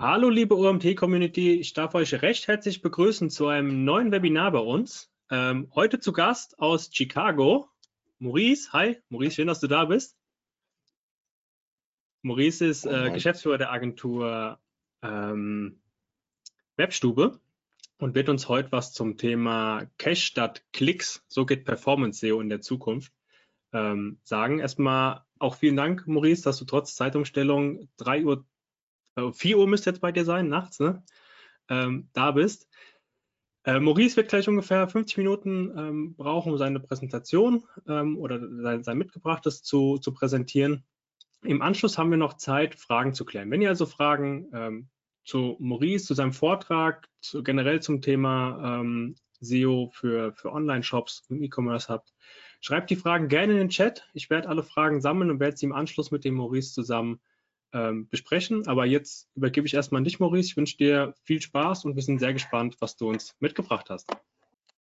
Hallo liebe OMT-Community, ich darf euch recht herzlich begrüßen zu einem neuen Webinar bei uns. Ähm, heute zu Gast aus Chicago, Maurice. Hi, Maurice, schön, dass du da bist. Maurice ist äh, Geschäftsführer der Agentur ähm, Webstube und wird uns heute was zum Thema Cache statt Klicks, so geht Performance SEO in der Zukunft, ähm, sagen. Erstmal auch vielen Dank, Maurice, dass du trotz Zeitumstellung 3 Uhr 4 Uhr müsste jetzt bei dir sein, nachts, ne? Ähm, da bist. Äh, Maurice wird gleich ungefähr 50 Minuten ähm, brauchen, um seine Präsentation ähm, oder sein, sein Mitgebrachtes zu, zu, präsentieren. Im Anschluss haben wir noch Zeit, Fragen zu klären. Wenn ihr also Fragen ähm, zu Maurice, zu seinem Vortrag, zu, generell zum Thema ähm, SEO für, für Online-Shops und E-Commerce habt, schreibt die Fragen gerne in den Chat. Ich werde alle Fragen sammeln und werde sie im Anschluss mit dem Maurice zusammen ähm, besprechen. Aber jetzt übergebe ich erstmal an dich, Maurice. Ich wünsche dir viel Spaß und wir sind sehr gespannt, was du uns mitgebracht hast.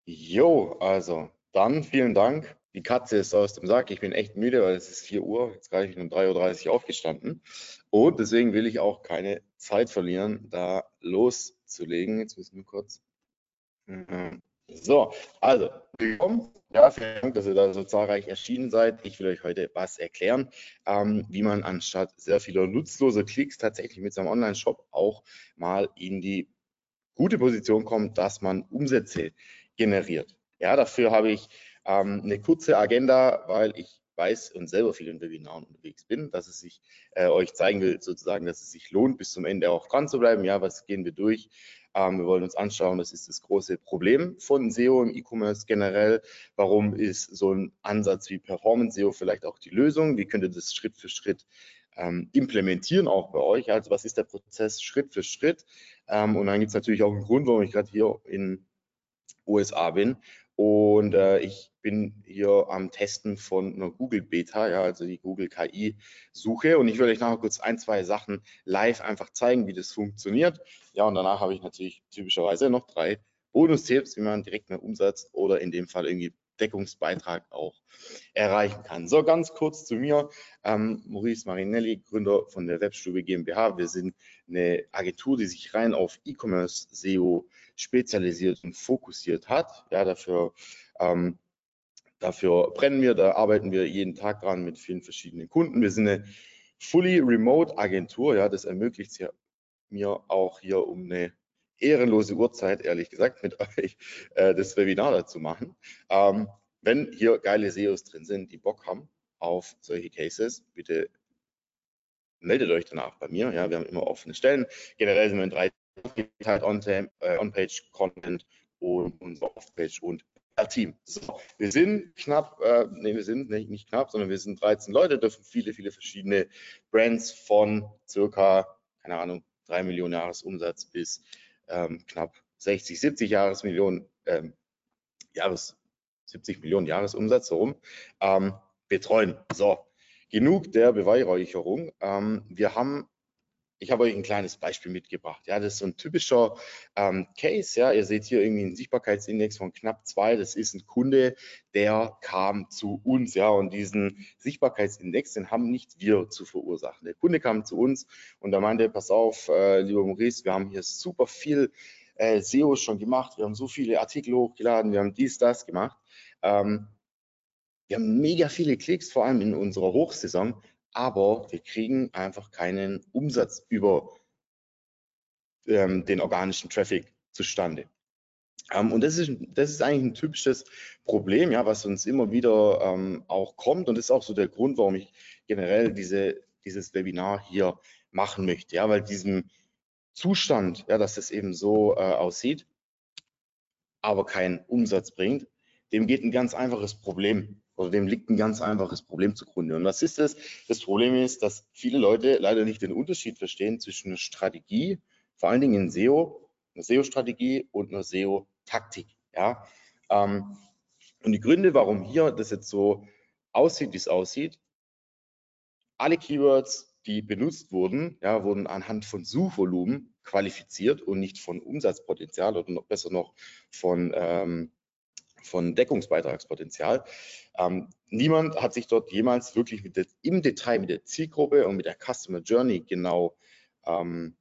Jo, also dann vielen Dank. Die Katze ist aus dem Sack. Ich bin echt müde, weil es ist 4 Uhr. Jetzt gerade ich um 3.30 Uhr aufgestanden. Und deswegen will ich auch keine Zeit verlieren, da loszulegen. Jetzt müssen wir kurz. Mhm. So, also willkommen. Ja, vielen Dank, dass ihr da so zahlreich erschienen seid. Ich will euch heute was erklären, ähm, wie man anstatt sehr vieler nutzloser Klicks tatsächlich mit seinem Online-Shop auch mal in die gute Position kommt, dass man Umsätze generiert. Ja, dafür habe ich ähm, eine kurze Agenda, weil ich weiß und selber viel in Webinaren unterwegs bin, dass es sich äh, euch zeigen will, sozusagen, dass es sich lohnt, bis zum Ende auch dran zu bleiben. Ja, was gehen wir durch? Ähm, wir wollen uns anschauen, was ist das große Problem von SEO im E-Commerce generell? Warum ist so ein Ansatz wie Performance SEO vielleicht auch die Lösung? Wie könnt ihr das Schritt für Schritt ähm, implementieren auch bei euch? Also was ist der Prozess Schritt für Schritt? Ähm, und dann gibt es natürlich auch einen Grund, warum ich gerade hier in USA bin und äh, ich bin hier am Testen von einer Google Beta, ja, also die Google KI Suche. Und ich will euch nachher kurz ein, zwei Sachen live einfach zeigen, wie das funktioniert. Ja, und danach habe ich natürlich typischerweise noch drei Bonus-Tipps, wie man direkt mehr Umsatz oder in dem Fall irgendwie Deckungsbeitrag auch erreichen kann. So, ganz kurz zu mir. Ähm, Maurice Marinelli, Gründer von der Webstube GmbH. Wir sind eine Agentur, die sich rein auf E-Commerce SEO spezialisiert und fokussiert hat. Ja, dafür ähm, Dafür brennen wir, da arbeiten wir jeden Tag dran mit vielen verschiedenen Kunden. Wir sind eine fully remote Agentur, ja, das ermöglicht mir auch hier um eine ehrenlose Uhrzeit, ehrlich gesagt, mit euch äh, das Webinar dazu machen. Ähm, wenn hier geile SEOs drin sind, die Bock haben auf solche Cases, bitte meldet euch danach bei mir. Ja, wir haben immer offene Stellen. Generell sind wir in drei halt On-Page-Content äh, On und unser Off-Page und Team. So, wir sind knapp, äh, nee, wir sind nicht, nicht knapp, sondern wir sind 13 Leute, dürfen viele, viele verschiedene Brands von circa, keine Ahnung, 3 Millionen Jahresumsatz bis ähm, knapp 60, 70 Jahresmillionen, ähm, Jahres, 70 Millionen Jahresumsatz, so rum, ähm, betreuen. So, genug der Beweihräucherung. Ähm, wir haben ich habe euch ein kleines Beispiel mitgebracht. Ja, das ist so ein typischer ähm, Case. Ja, ihr seht hier irgendwie einen Sichtbarkeitsindex von knapp zwei. Das ist ein Kunde, der kam zu uns. Ja, und diesen Sichtbarkeitsindex, den haben nicht wir zu verursachen. Der Kunde kam zu uns und da meinte, pass auf, äh, lieber Maurice, wir haben hier super viel äh, SEO schon gemacht. Wir haben so viele Artikel hochgeladen. Wir haben dies, das gemacht. Ähm, wir haben mega viele Klicks, vor allem in unserer Hochsaison aber wir kriegen einfach keinen Umsatz über ähm, den organischen Traffic zustande. Ähm, und das ist, das ist eigentlich ein typisches Problem, ja, was uns immer wieder ähm, auch kommt. Und das ist auch so der Grund, warum ich generell diese, dieses Webinar hier machen möchte. Ja, weil diesem Zustand, ja, dass es eben so äh, aussieht, aber keinen Umsatz bringt, dem geht ein ganz einfaches Problem oder dem liegt ein ganz einfaches Problem zugrunde. Und was ist das? Das Problem ist, dass viele Leute leider nicht den Unterschied verstehen zwischen einer Strategie, vor allen Dingen in SEO, einer SEO-Strategie und einer SEO-Taktik. Ja? Ähm, und die Gründe, warum hier das jetzt so aussieht, wie es aussieht, alle Keywords, die benutzt wurden, ja, wurden anhand von Suchvolumen qualifiziert und nicht von Umsatzpotenzial oder noch besser noch von ähm, von Deckungsbeitragspotenzial. Ähm, niemand hat sich dort jemals wirklich der, im Detail mit der Zielgruppe und mit der Customer Journey genau ähm,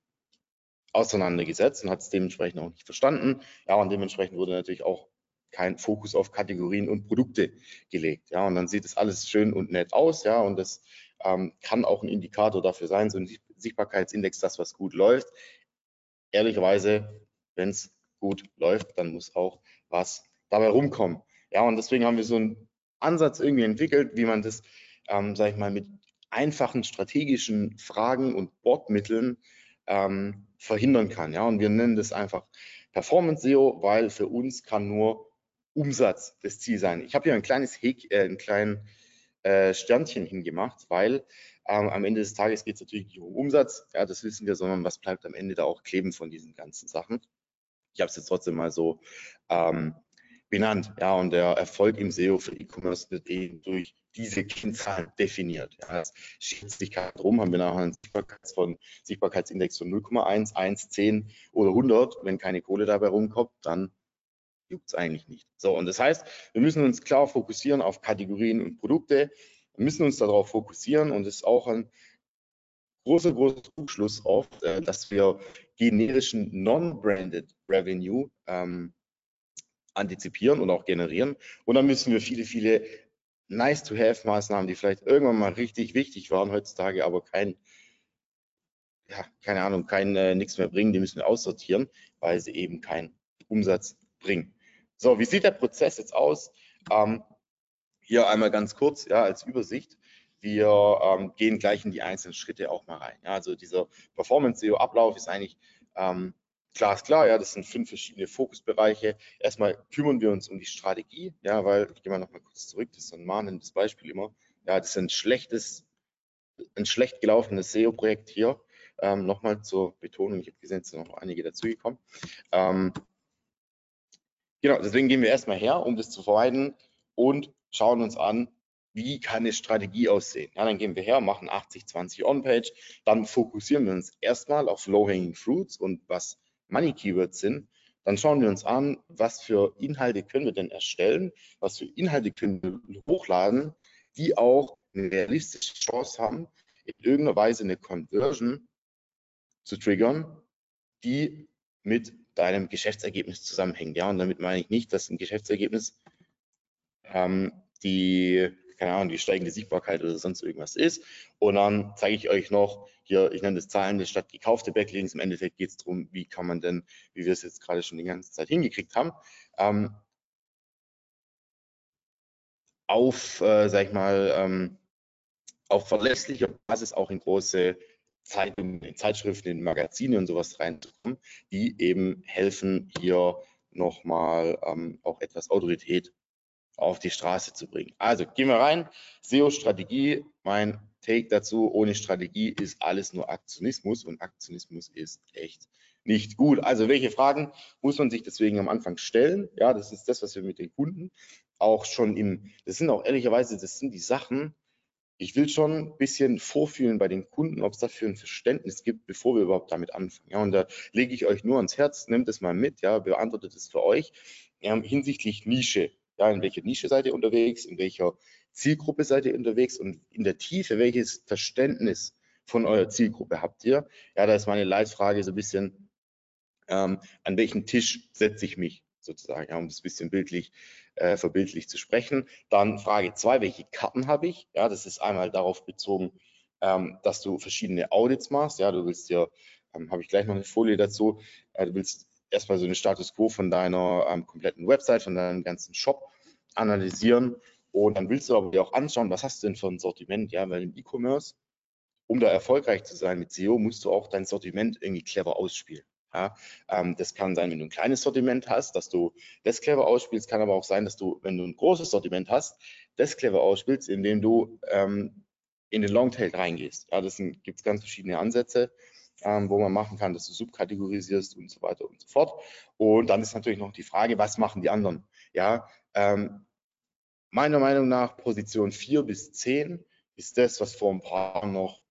auseinandergesetzt und hat es dementsprechend auch nicht verstanden. Ja, und dementsprechend wurde natürlich auch kein Fokus auf Kategorien und Produkte gelegt. Ja, und dann sieht es alles schön und nett aus. Ja, und das ähm, kann auch ein Indikator dafür sein, so ein Sichtbarkeitsindex, das was gut läuft. Ehrlicherweise, wenn es gut läuft, dann muss auch was dabei rumkommen. Ja, und deswegen haben wir so einen Ansatz irgendwie entwickelt, wie man das, ähm, sage ich mal, mit einfachen strategischen Fragen und Bordmitteln ähm, verhindern kann. Ja, und wir nennen das einfach Performance SEO, weil für uns kann nur Umsatz das Ziel sein. Ich habe hier ein kleines Häk, äh, ein kleines äh, Sternchen hingemacht, weil ähm, am Ende des Tages geht es natürlich nicht um Umsatz, ja, das wissen wir, sondern was bleibt am Ende da auch kleben von diesen ganzen Sachen. Ich habe es jetzt trotzdem mal so ähm, benannt. Ja, und der Erfolg im SEO für E-Commerce wird eben durch diese Kennzahlen definiert. Ja, das schätzt sich gerade drum, haben wir nachher einen Sichtbarkeits von, Sichtbarkeitsindex von 0,1, 1, 10 oder 100. Wenn keine Kohle dabei rumkommt, dann juckt es eigentlich nicht. So, und das heißt, wir müssen uns klar fokussieren auf Kategorien und Produkte. Wir müssen uns darauf fokussieren und es ist auch ein großer, großer Zuschluss oft, äh, dass wir generischen Non-Branded Revenue ähm, antizipieren und auch generieren. Und dann müssen wir viele, viele Nice-to-Have-Maßnahmen, die vielleicht irgendwann mal richtig wichtig waren heutzutage, aber kein, ja, keine Ahnung, kein äh, nichts mehr bringen, die müssen wir aussortieren, weil sie eben keinen Umsatz bringen. So, wie sieht der Prozess jetzt aus? Ähm, hier einmal ganz kurz, ja, als Übersicht. Wir ähm, gehen gleich in die einzelnen Schritte auch mal rein. Ja, also dieser Performance-SEO-Ablauf ist eigentlich ähm, klar, ja, das sind fünf verschiedene Fokusbereiche. Erstmal kümmern wir uns um die Strategie, ja, weil, ich gehe mal noch mal kurz zurück, das ist ein mahnendes Beispiel immer. Ja, das ist ein schlechtes, ein schlecht gelaufenes SEO-Projekt hier. Ähm, Nochmal zur Betonung, ich habe gesehen, es sind noch einige dazugekommen. Ähm, genau, deswegen gehen wir erstmal her, um das zu vermeiden und schauen uns an, wie kann eine Strategie aussehen? Ja, dann gehen wir her, machen 80-20 On-Page, dann fokussieren wir uns erstmal auf Low-Hanging Fruits und was Money Keywords sind, dann schauen wir uns an, was für Inhalte können wir denn erstellen, was für Inhalte können wir hochladen, die auch eine realistische Chance haben, in irgendeiner Weise eine Conversion zu triggern, die mit deinem Geschäftsergebnis zusammenhängt. Ja, und damit meine ich nicht, dass ein Geschäftsergebnis ähm, die keine Ahnung, die steigende Sichtbarkeit oder sonst irgendwas ist. Und dann zeige ich euch noch hier, ich nenne das Zahlende statt gekaufte Backlinks. Im Endeffekt geht es darum, wie kann man denn, wie wir es jetzt gerade schon die ganze Zeit hingekriegt haben, ähm, auf, äh, sag ich mal, ähm, auf verlässlicher Basis auch in große Zeitungen, in Zeitschriften, in Magazine und sowas reinzukommen, die eben helfen, hier nochmal ähm, auch etwas Autorität auf die Straße zu bringen. Also gehen wir rein. SEO-Strategie, mein Take dazu, ohne Strategie ist alles nur Aktionismus und Aktionismus ist echt nicht gut. Also welche Fragen muss man sich deswegen am Anfang stellen? Ja, das ist das, was wir mit den Kunden auch schon im, das sind auch ehrlicherweise, das sind die Sachen, ich will schon ein bisschen vorfühlen bei den Kunden, ob es dafür ein Verständnis gibt, bevor wir überhaupt damit anfangen. Ja, und da lege ich euch nur ans Herz, nehmt es mal mit, ja, beantwortet es für euch ja, hinsichtlich Nische ja, in welcher Nische seid ihr unterwegs, in welcher Zielgruppe seid ihr unterwegs und in der Tiefe, welches Verständnis von eurer Zielgruppe habt ihr? Ja, da ist meine Leitfrage so ein bisschen, ähm, an welchen Tisch setze ich mich sozusagen, ja, um das ein bisschen bildlich, äh, verbildlich zu sprechen. Dann Frage zwei, welche Karten habe ich? Ja, das ist einmal darauf bezogen, ähm, dass du verschiedene Audits machst. Ja, du willst dir, ähm, habe ich gleich noch eine Folie dazu, äh, du willst erstmal so eine Status Quo von deiner ähm, kompletten Website, von deinem ganzen Shop analysieren. Und dann willst du aber dir auch anschauen, was hast du denn für ein Sortiment? Ja, weil im E-Commerce, um da erfolgreich zu sein mit SEO, musst du auch dein Sortiment irgendwie clever ausspielen. Ja, ähm, das kann sein, wenn du ein kleines Sortiment hast, dass du das clever ausspielst, kann aber auch sein, dass du, wenn du ein großes Sortiment hast, das clever ausspielst, indem du ähm, in den Longtail reingehst. Ja, das gibt es ganz verschiedene Ansätze ähm, wo man machen kann, dass du subkategorisierst und so weiter und so fort. Und dann ist natürlich noch die Frage, was machen die anderen? Ja, ähm, meiner Meinung nach Position 4 bis 10 ist das, was vor ein paar Jahren noch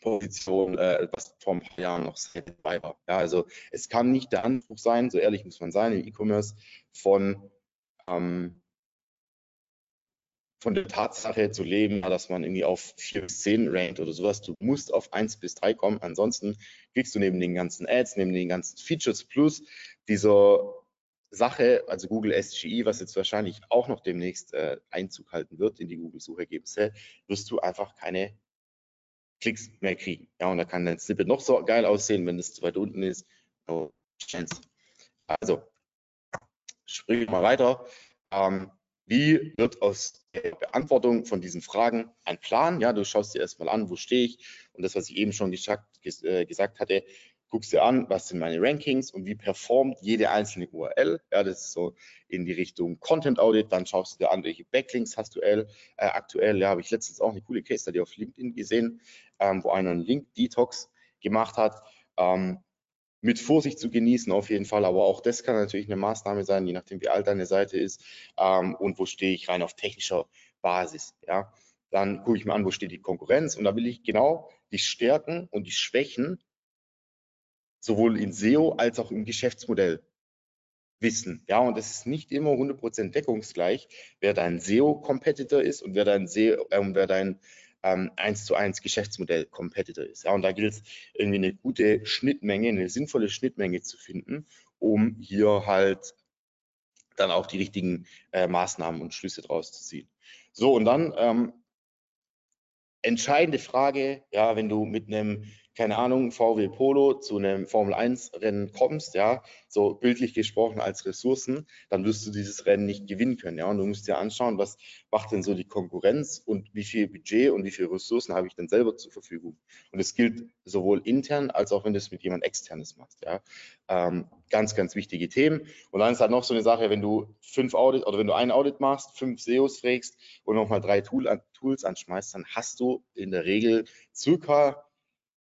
Position, äh, was vor ein paar Jahren noch sehr dabei war. Ja, also es kann nicht der Anspruch sein, so ehrlich muss man sein, im E-Commerce von ähm, von der Tatsache zu leben, dass man irgendwie auf 4 bis 10 rankt oder sowas. Du musst auf 1 bis 3 kommen. Ansonsten kriegst du neben den ganzen Ads, neben den ganzen Features plus dieser Sache, also Google SGE, was jetzt wahrscheinlich auch noch demnächst äh, Einzug halten wird in die Google-Suchergebnisse, wirst du einfach keine Klicks mehr kriegen. Ja, und da kann dein Snippet noch so geil aussehen, wenn es zu weit unten ist. No chance. Also, wir mal weiter. Ähm, wie wird aus der Beantwortung von diesen Fragen ein Plan? Ja, du schaust dir erstmal an, wo stehe ich? Und das, was ich eben schon gesagt, äh, gesagt hatte, guckst dir an, was sind meine Rankings und wie performt jede einzelne URL. Ja, das ist so in die Richtung Content Audit. Dann schaust du dir an, welche Backlinks hast du äh, aktuell. Ja, habe ich letztens auch eine coole Case Study auf LinkedIn gesehen, ähm, wo einer einen Link Detox gemacht hat. Ähm, mit Vorsicht zu genießen auf jeden Fall, aber auch das kann natürlich eine Maßnahme sein, je nachdem wie alt deine Seite ist ähm, und wo stehe ich rein auf technischer Basis. Ja, dann gucke ich mir an, wo steht die Konkurrenz und da will ich genau die Stärken und die Schwächen sowohl in SEO als auch im Geschäftsmodell wissen. Ja, und es ist nicht immer 100% deckungsgleich, wer dein SEO-Competitor ist und wer dein SEO, äh, wer dein ähm, 1 zu 1 Geschäftsmodell Competitor ist. Ja, und da gilt es irgendwie eine gute Schnittmenge, eine sinnvolle Schnittmenge zu finden, um hier halt dann auch die richtigen äh, Maßnahmen und Schlüsse draus zu ziehen. So, und dann ähm, entscheidende Frage, ja, wenn du mit einem keine Ahnung, VW Polo zu einem Formel 1 Rennen kommst, ja, so bildlich gesprochen als Ressourcen, dann wirst du dieses Rennen nicht gewinnen können, ja. Und du musst dir anschauen, was macht denn so die Konkurrenz und wie viel Budget und wie viele Ressourcen habe ich denn selber zur Verfügung. Und es gilt sowohl intern als auch wenn du es mit jemand externes machst, ja. Ähm, ganz, ganz wichtige Themen. Und dann ist halt noch so eine Sache, wenn du fünf Audit oder wenn du ein Audit machst, fünf SEOs frägst und nochmal drei Tool an, Tools anschmeißt, dann hast du in der Regel circa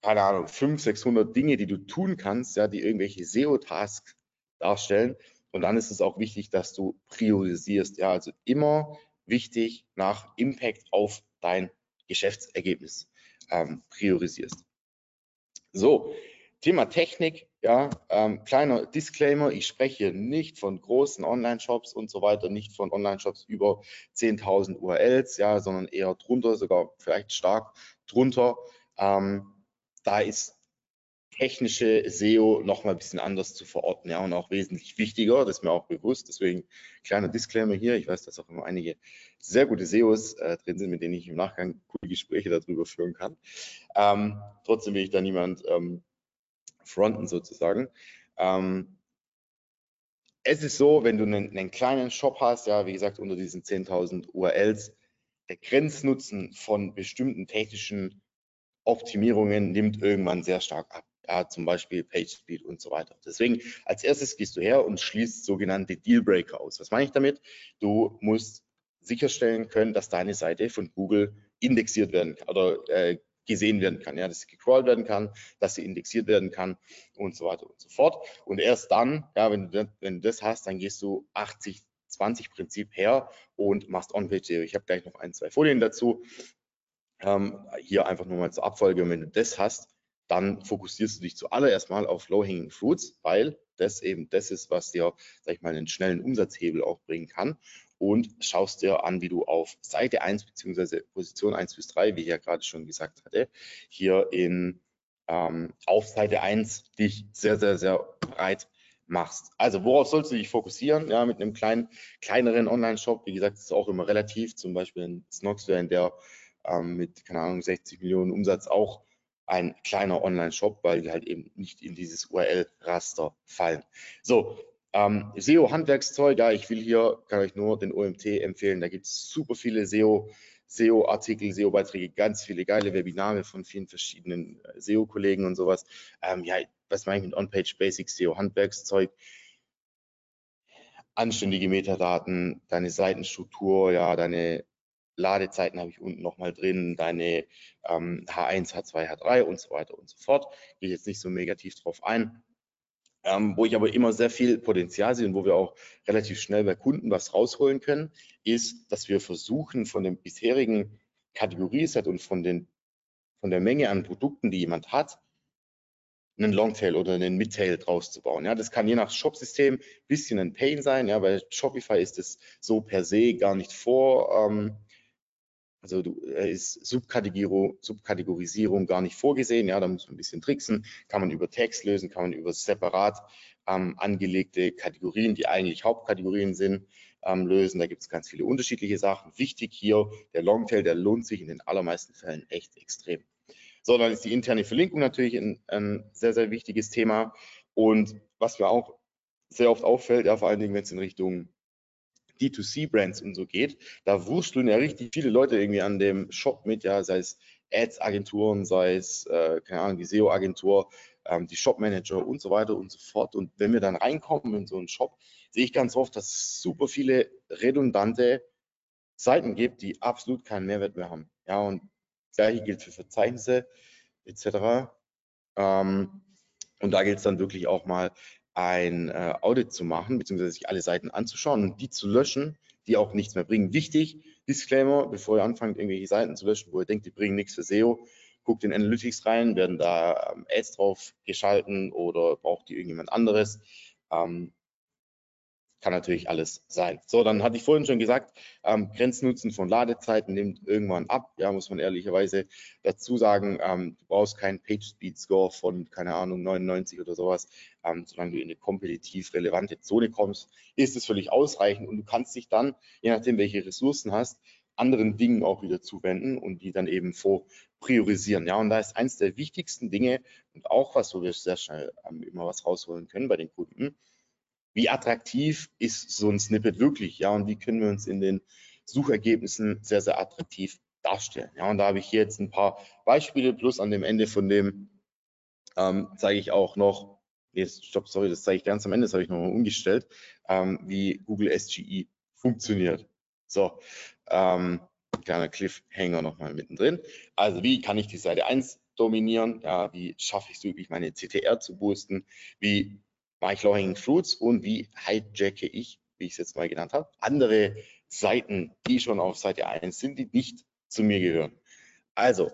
keine Ahnung, 500, 600 Dinge, die du tun kannst, ja, die irgendwelche SEO-Tasks darstellen. Und dann ist es auch wichtig, dass du priorisierst. Ja, also immer wichtig nach Impact auf dein Geschäftsergebnis ähm, priorisierst. So, Thema Technik, ja, ähm, kleiner Disclaimer, ich spreche nicht von großen Online-Shops und so weiter, nicht von Online-Shops über 10.000 URLs, ja, sondern eher drunter, sogar vielleicht stark drunter. Ähm, da ist technische SEO noch mal ein bisschen anders zu verorten, ja, und auch wesentlich wichtiger, das ist mir auch bewusst. Deswegen kleiner Disclaimer hier. Ich weiß, dass auch immer einige sehr gute SEOs äh, drin sind, mit denen ich im Nachgang coole Gespräche darüber führen kann. Ähm, trotzdem will ich da niemand ähm, fronten sozusagen. Ähm, es ist so, wenn du einen, einen, kleinen Shop hast, ja, wie gesagt, unter diesen 10.000 URLs, der Grenznutzen von bestimmten technischen Optimierungen nimmt irgendwann sehr stark ab. Ja, zum Beispiel PageSpeed und so weiter. Deswegen als erstes gehst du her und schließt sogenannte Dealbreaker aus. Was meine ich damit? Du musst sicherstellen können, dass deine Seite von Google indexiert werden kann oder äh, gesehen werden kann, ja, dass sie gecrawlt werden kann, dass sie indexiert werden kann und so weiter und so fort. Und erst dann, ja, wenn du, wenn du das hast, dann gehst du 80 20 Prinzip her und machst On-Page-SEO. Ich habe gleich noch ein, zwei Folien dazu. Ähm, hier einfach nur mal zur Abfolge. Und wenn du das hast, dann fokussierst du dich zuallererst mal auf Low-Hanging Fruits, weil das eben das ist, was dir, sag ich mal, einen schnellen Umsatzhebel auch bringen kann. Und schaust dir an, wie du auf Seite 1 beziehungsweise Position 1 bis 3, wie ich ja gerade schon gesagt hatte, hier in ähm, auf Seite 1 dich sehr, sehr, sehr breit machst. Also worauf sollst du dich fokussieren? Ja, mit einem kleinen, kleineren Online-Shop, wie gesagt, ist auch immer relativ, zum Beispiel in Snoxware, in der ähm, mit, keine Ahnung, 60 Millionen Umsatz auch ein kleiner Online-Shop, weil die halt eben nicht in dieses URL-Raster fallen. So, ähm, SEO-Handwerkszeug, ja, ich will hier, kann euch nur den OMT empfehlen, da gibt es super viele SEO, SEO-Artikel, SEO-Beiträge, ganz viele geile Webinare von vielen verschiedenen äh, SEO-Kollegen und sowas. Ähm, ja, was meine ich mit On-Page Basics, SEO-Handwerkszeug? Anständige Metadaten, deine Seitenstruktur, ja, deine Ladezeiten habe ich unten nochmal drin, deine ähm, H1, H2, H3 und so weiter und so fort. Gehe jetzt nicht so negativ drauf ein. Ähm, wo ich aber immer sehr viel Potenzial sehe und wo wir auch relativ schnell bei Kunden was rausholen können, ist, dass wir versuchen, von dem bisherigen Kategorieset und von, den, von der Menge an Produkten, die jemand hat, einen Longtail oder einen Midtail draus zu bauen. Ja, das kann je nach Shop-System ein bisschen ein Pain sein. Ja, bei Shopify ist es so per se gar nicht vor, ähm, Also du, ist Subkategorisierung, Subkategorisierung gar nicht vorgesehen. Ja, da muss man ein bisschen tricksen. Kann man über Text lösen, kann man über separat ähm, angelegte Kategorien, die eigentlich Hauptkategorien sind, ähm, lösen. Da gibt es ganz viele unterschiedliche Sachen. Wichtig hier, der Longtail, der lohnt sich in den allermeisten Fällen echt extrem. So, dann ist die interne Verlinkung natürlich ein, ein sehr, sehr wichtiges Thema. Und was mir auch sehr oft auffällt, ja, vor allen Dingen, wenn es in Richtung D2C-Brands und so geht, da wursteln ja richtig viele Leute irgendwie an dem Shop mit, ja, sei es Ads-Agenturen, sei es, äh, keine Ahnung, die SEO-Agentur, ähm, die Shop-Manager und so weiter und so fort. Und wenn wir dann reinkommen in so einen Shop, sehe ich ganz oft, dass es super viele redundante Seiten gibt, die absolut keinen Mehrwert mehr haben. Ja, und gleiche gilt für Verzeichnisse etc. Ähm, und da gilt es dann wirklich auch mal ein äh, Audit zu machen, beziehungsweise sich alle Seiten anzuschauen und die zu löschen, die auch nichts mehr bringen. Wichtig, Disclaimer, bevor ihr anfangt, irgendwelche Seiten zu löschen, wo ihr denkt, die bringen nichts für SEO, guckt in Analytics rein, werden da ähm, Ads drauf geschalten oder braucht die irgendjemand anderes. Ähm, kann natürlich alles sein. So, dann hatte ich vorhin schon gesagt, ähm, Grenznutzen von Ladezeiten nimmt irgendwann ab. Ja, muss man ehrlicherweise dazu sagen, ähm, du brauchst keinen Page-Speed-Score von, keine Ahnung, 99 oder sowas. Ähm, solange du in eine kompetitiv relevante Zone kommst, ist es völlig ausreichend und du kannst dich dann, je nachdem, welche Ressourcen hast, anderen Dingen auch wieder zuwenden und die dann eben vor priorisieren. Ja, und da ist eins der wichtigsten Dinge und auch was, wo wir sehr schnell ähm, immer was rausholen können bei den Kunden, wie attraktiv ist so ein Snippet wirklich, ja, und wie können wir uns in den Suchergebnissen sehr, sehr attraktiv darstellen. Ja, und da habe ich hier jetzt ein paar Beispiele, plus an dem Ende von dem ähm, zeige ich auch noch, nee, stopp, sorry, das zeige ich ganz am Ende, das habe ich nochmal umgestellt, ähm, wie Google SGE funktioniert. So, ähm, kleiner Cliffhanger nochmal mittendrin. Also wie kann ich die Seite 1 dominieren? Ja, wie schaffe ich es wirklich, meine CTR zu boosten? Wie mache ich Low-Hanging Fruits und wie hijacke ich, wie ich es jetzt mal genannt habe, andere Seiten, die schon auf Seite 1 sind, die nicht zu mir gehören. Also,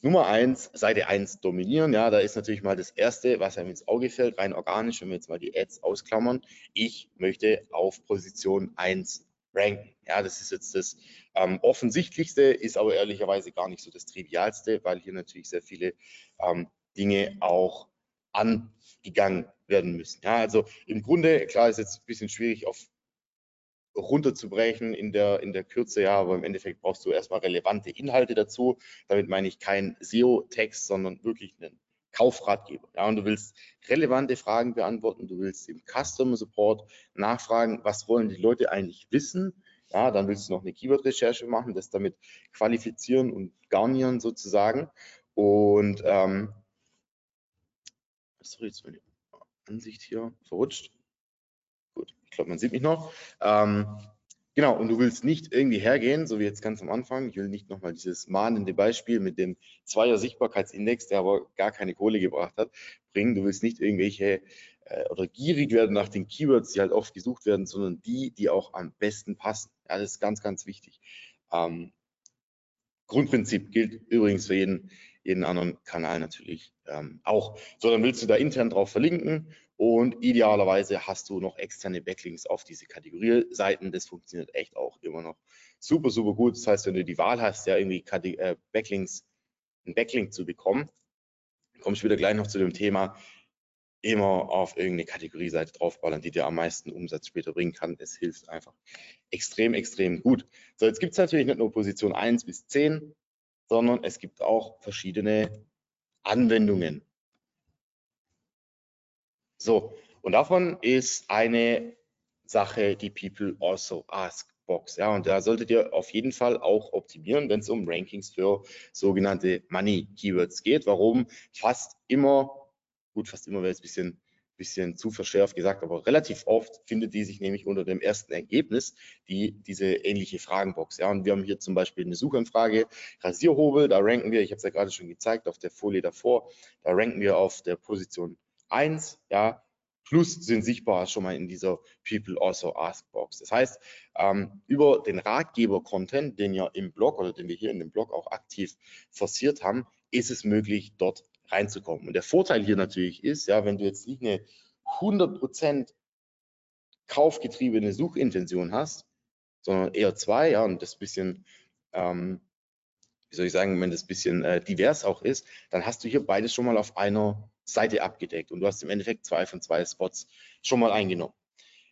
Nummer 1, Seite 1 dominieren. Ja, da ist natürlich mal das Erste, was einem ins Auge fällt, rein organisch, wenn wir jetzt mal die Ads ausklammern. Ich möchte auf Position 1 ranken. Ja, das ist jetzt das ähm, offensichtlichste, ist aber ehrlicherweise gar nicht so das trivialste, weil hier natürlich sehr viele ähm, Dinge auch angegangen werden müssen. Ja, also im Grunde, klar ist jetzt ein bisschen schwierig auf runterzubrechen in der, in der Kürze, ja, aber im Endeffekt brauchst du erstmal relevante Inhalte dazu. Damit meine ich kein SEO-Text, sondern wirklich einen Kaufratgeber. Ja, und du willst relevante Fragen beantworten, du willst im Customer Support nachfragen, was wollen die Leute eigentlich wissen. Ja, dann willst du noch eine Keyword-Recherche machen, das damit qualifizieren und garnieren sozusagen. Und ähm, sorry, jetzt meine Ansicht hier verrutscht. Gut, ich glaube, man sieht mich noch. Ähm, genau, und du willst nicht irgendwie hergehen, so wie jetzt ganz am Anfang. Ich will nicht nochmal dieses mahnende Beispiel mit dem Zweier-Sichtbarkeitsindex, der aber gar keine Kohle gebracht hat, bringen. Du willst nicht irgendwelche äh, oder gierig werden nach den Keywords, die halt oft gesucht werden, sondern die, die auch am besten passen. Ja, das ist ganz, ganz wichtig. Ähm, Grundprinzip gilt übrigens für jeden, jeden anderen Kanal natürlich ähm, auch. So, dann willst du da intern drauf verlinken und idealerweise hast du noch externe Backlinks auf diese Kategorieseiten. Das funktioniert echt auch immer noch super, super gut. Das heißt, wenn du die Wahl hast, ja irgendwie äh, Backlinks, einen Backlink zu bekommen, kommst du wieder gleich noch zu dem Thema, immer auf irgendeine Kategorieseite draufballern, die dir am meisten Umsatz später bringen kann. Es hilft einfach extrem, extrem gut. So, jetzt gibt es natürlich nicht nur Position 1 bis 10, sondern es gibt auch verschiedene Anwendungen. So, und davon ist eine Sache die People Also Ask Box. Ja, und da solltet ihr auf jeden Fall auch optimieren, wenn es um Rankings für sogenannte Money Keywords geht. Warum? Fast immer, gut, fast immer wäre es ein bisschen bisschen zu verschärft gesagt, aber relativ oft findet die sich nämlich unter dem ersten Ergebnis, die diese ähnliche Fragenbox. Ja, und wir haben hier zum Beispiel eine Suchanfrage, Rasierhobel, da ranken wir, ich habe es ja gerade schon gezeigt auf der Folie davor, da ranken wir auf der Position 1, ja, plus sind sichtbar schon mal in dieser People Also Ask Box. Das heißt, ähm, über den Ratgeber-Content, den ja im Blog oder den wir hier in dem Blog auch aktiv forciert haben, ist es möglich, dort reinzukommen. Und der Vorteil hier natürlich ist, ja, wenn du jetzt nicht eine 100% kaufgetriebene Suchintention hast, sondern eher zwei, ja, und das bisschen ähm, wie soll ich sagen, wenn das bisschen äh, divers auch ist, dann hast du hier beides schon mal auf einer Seite abgedeckt und du hast im Endeffekt zwei von zwei Spots schon mal eingenommen.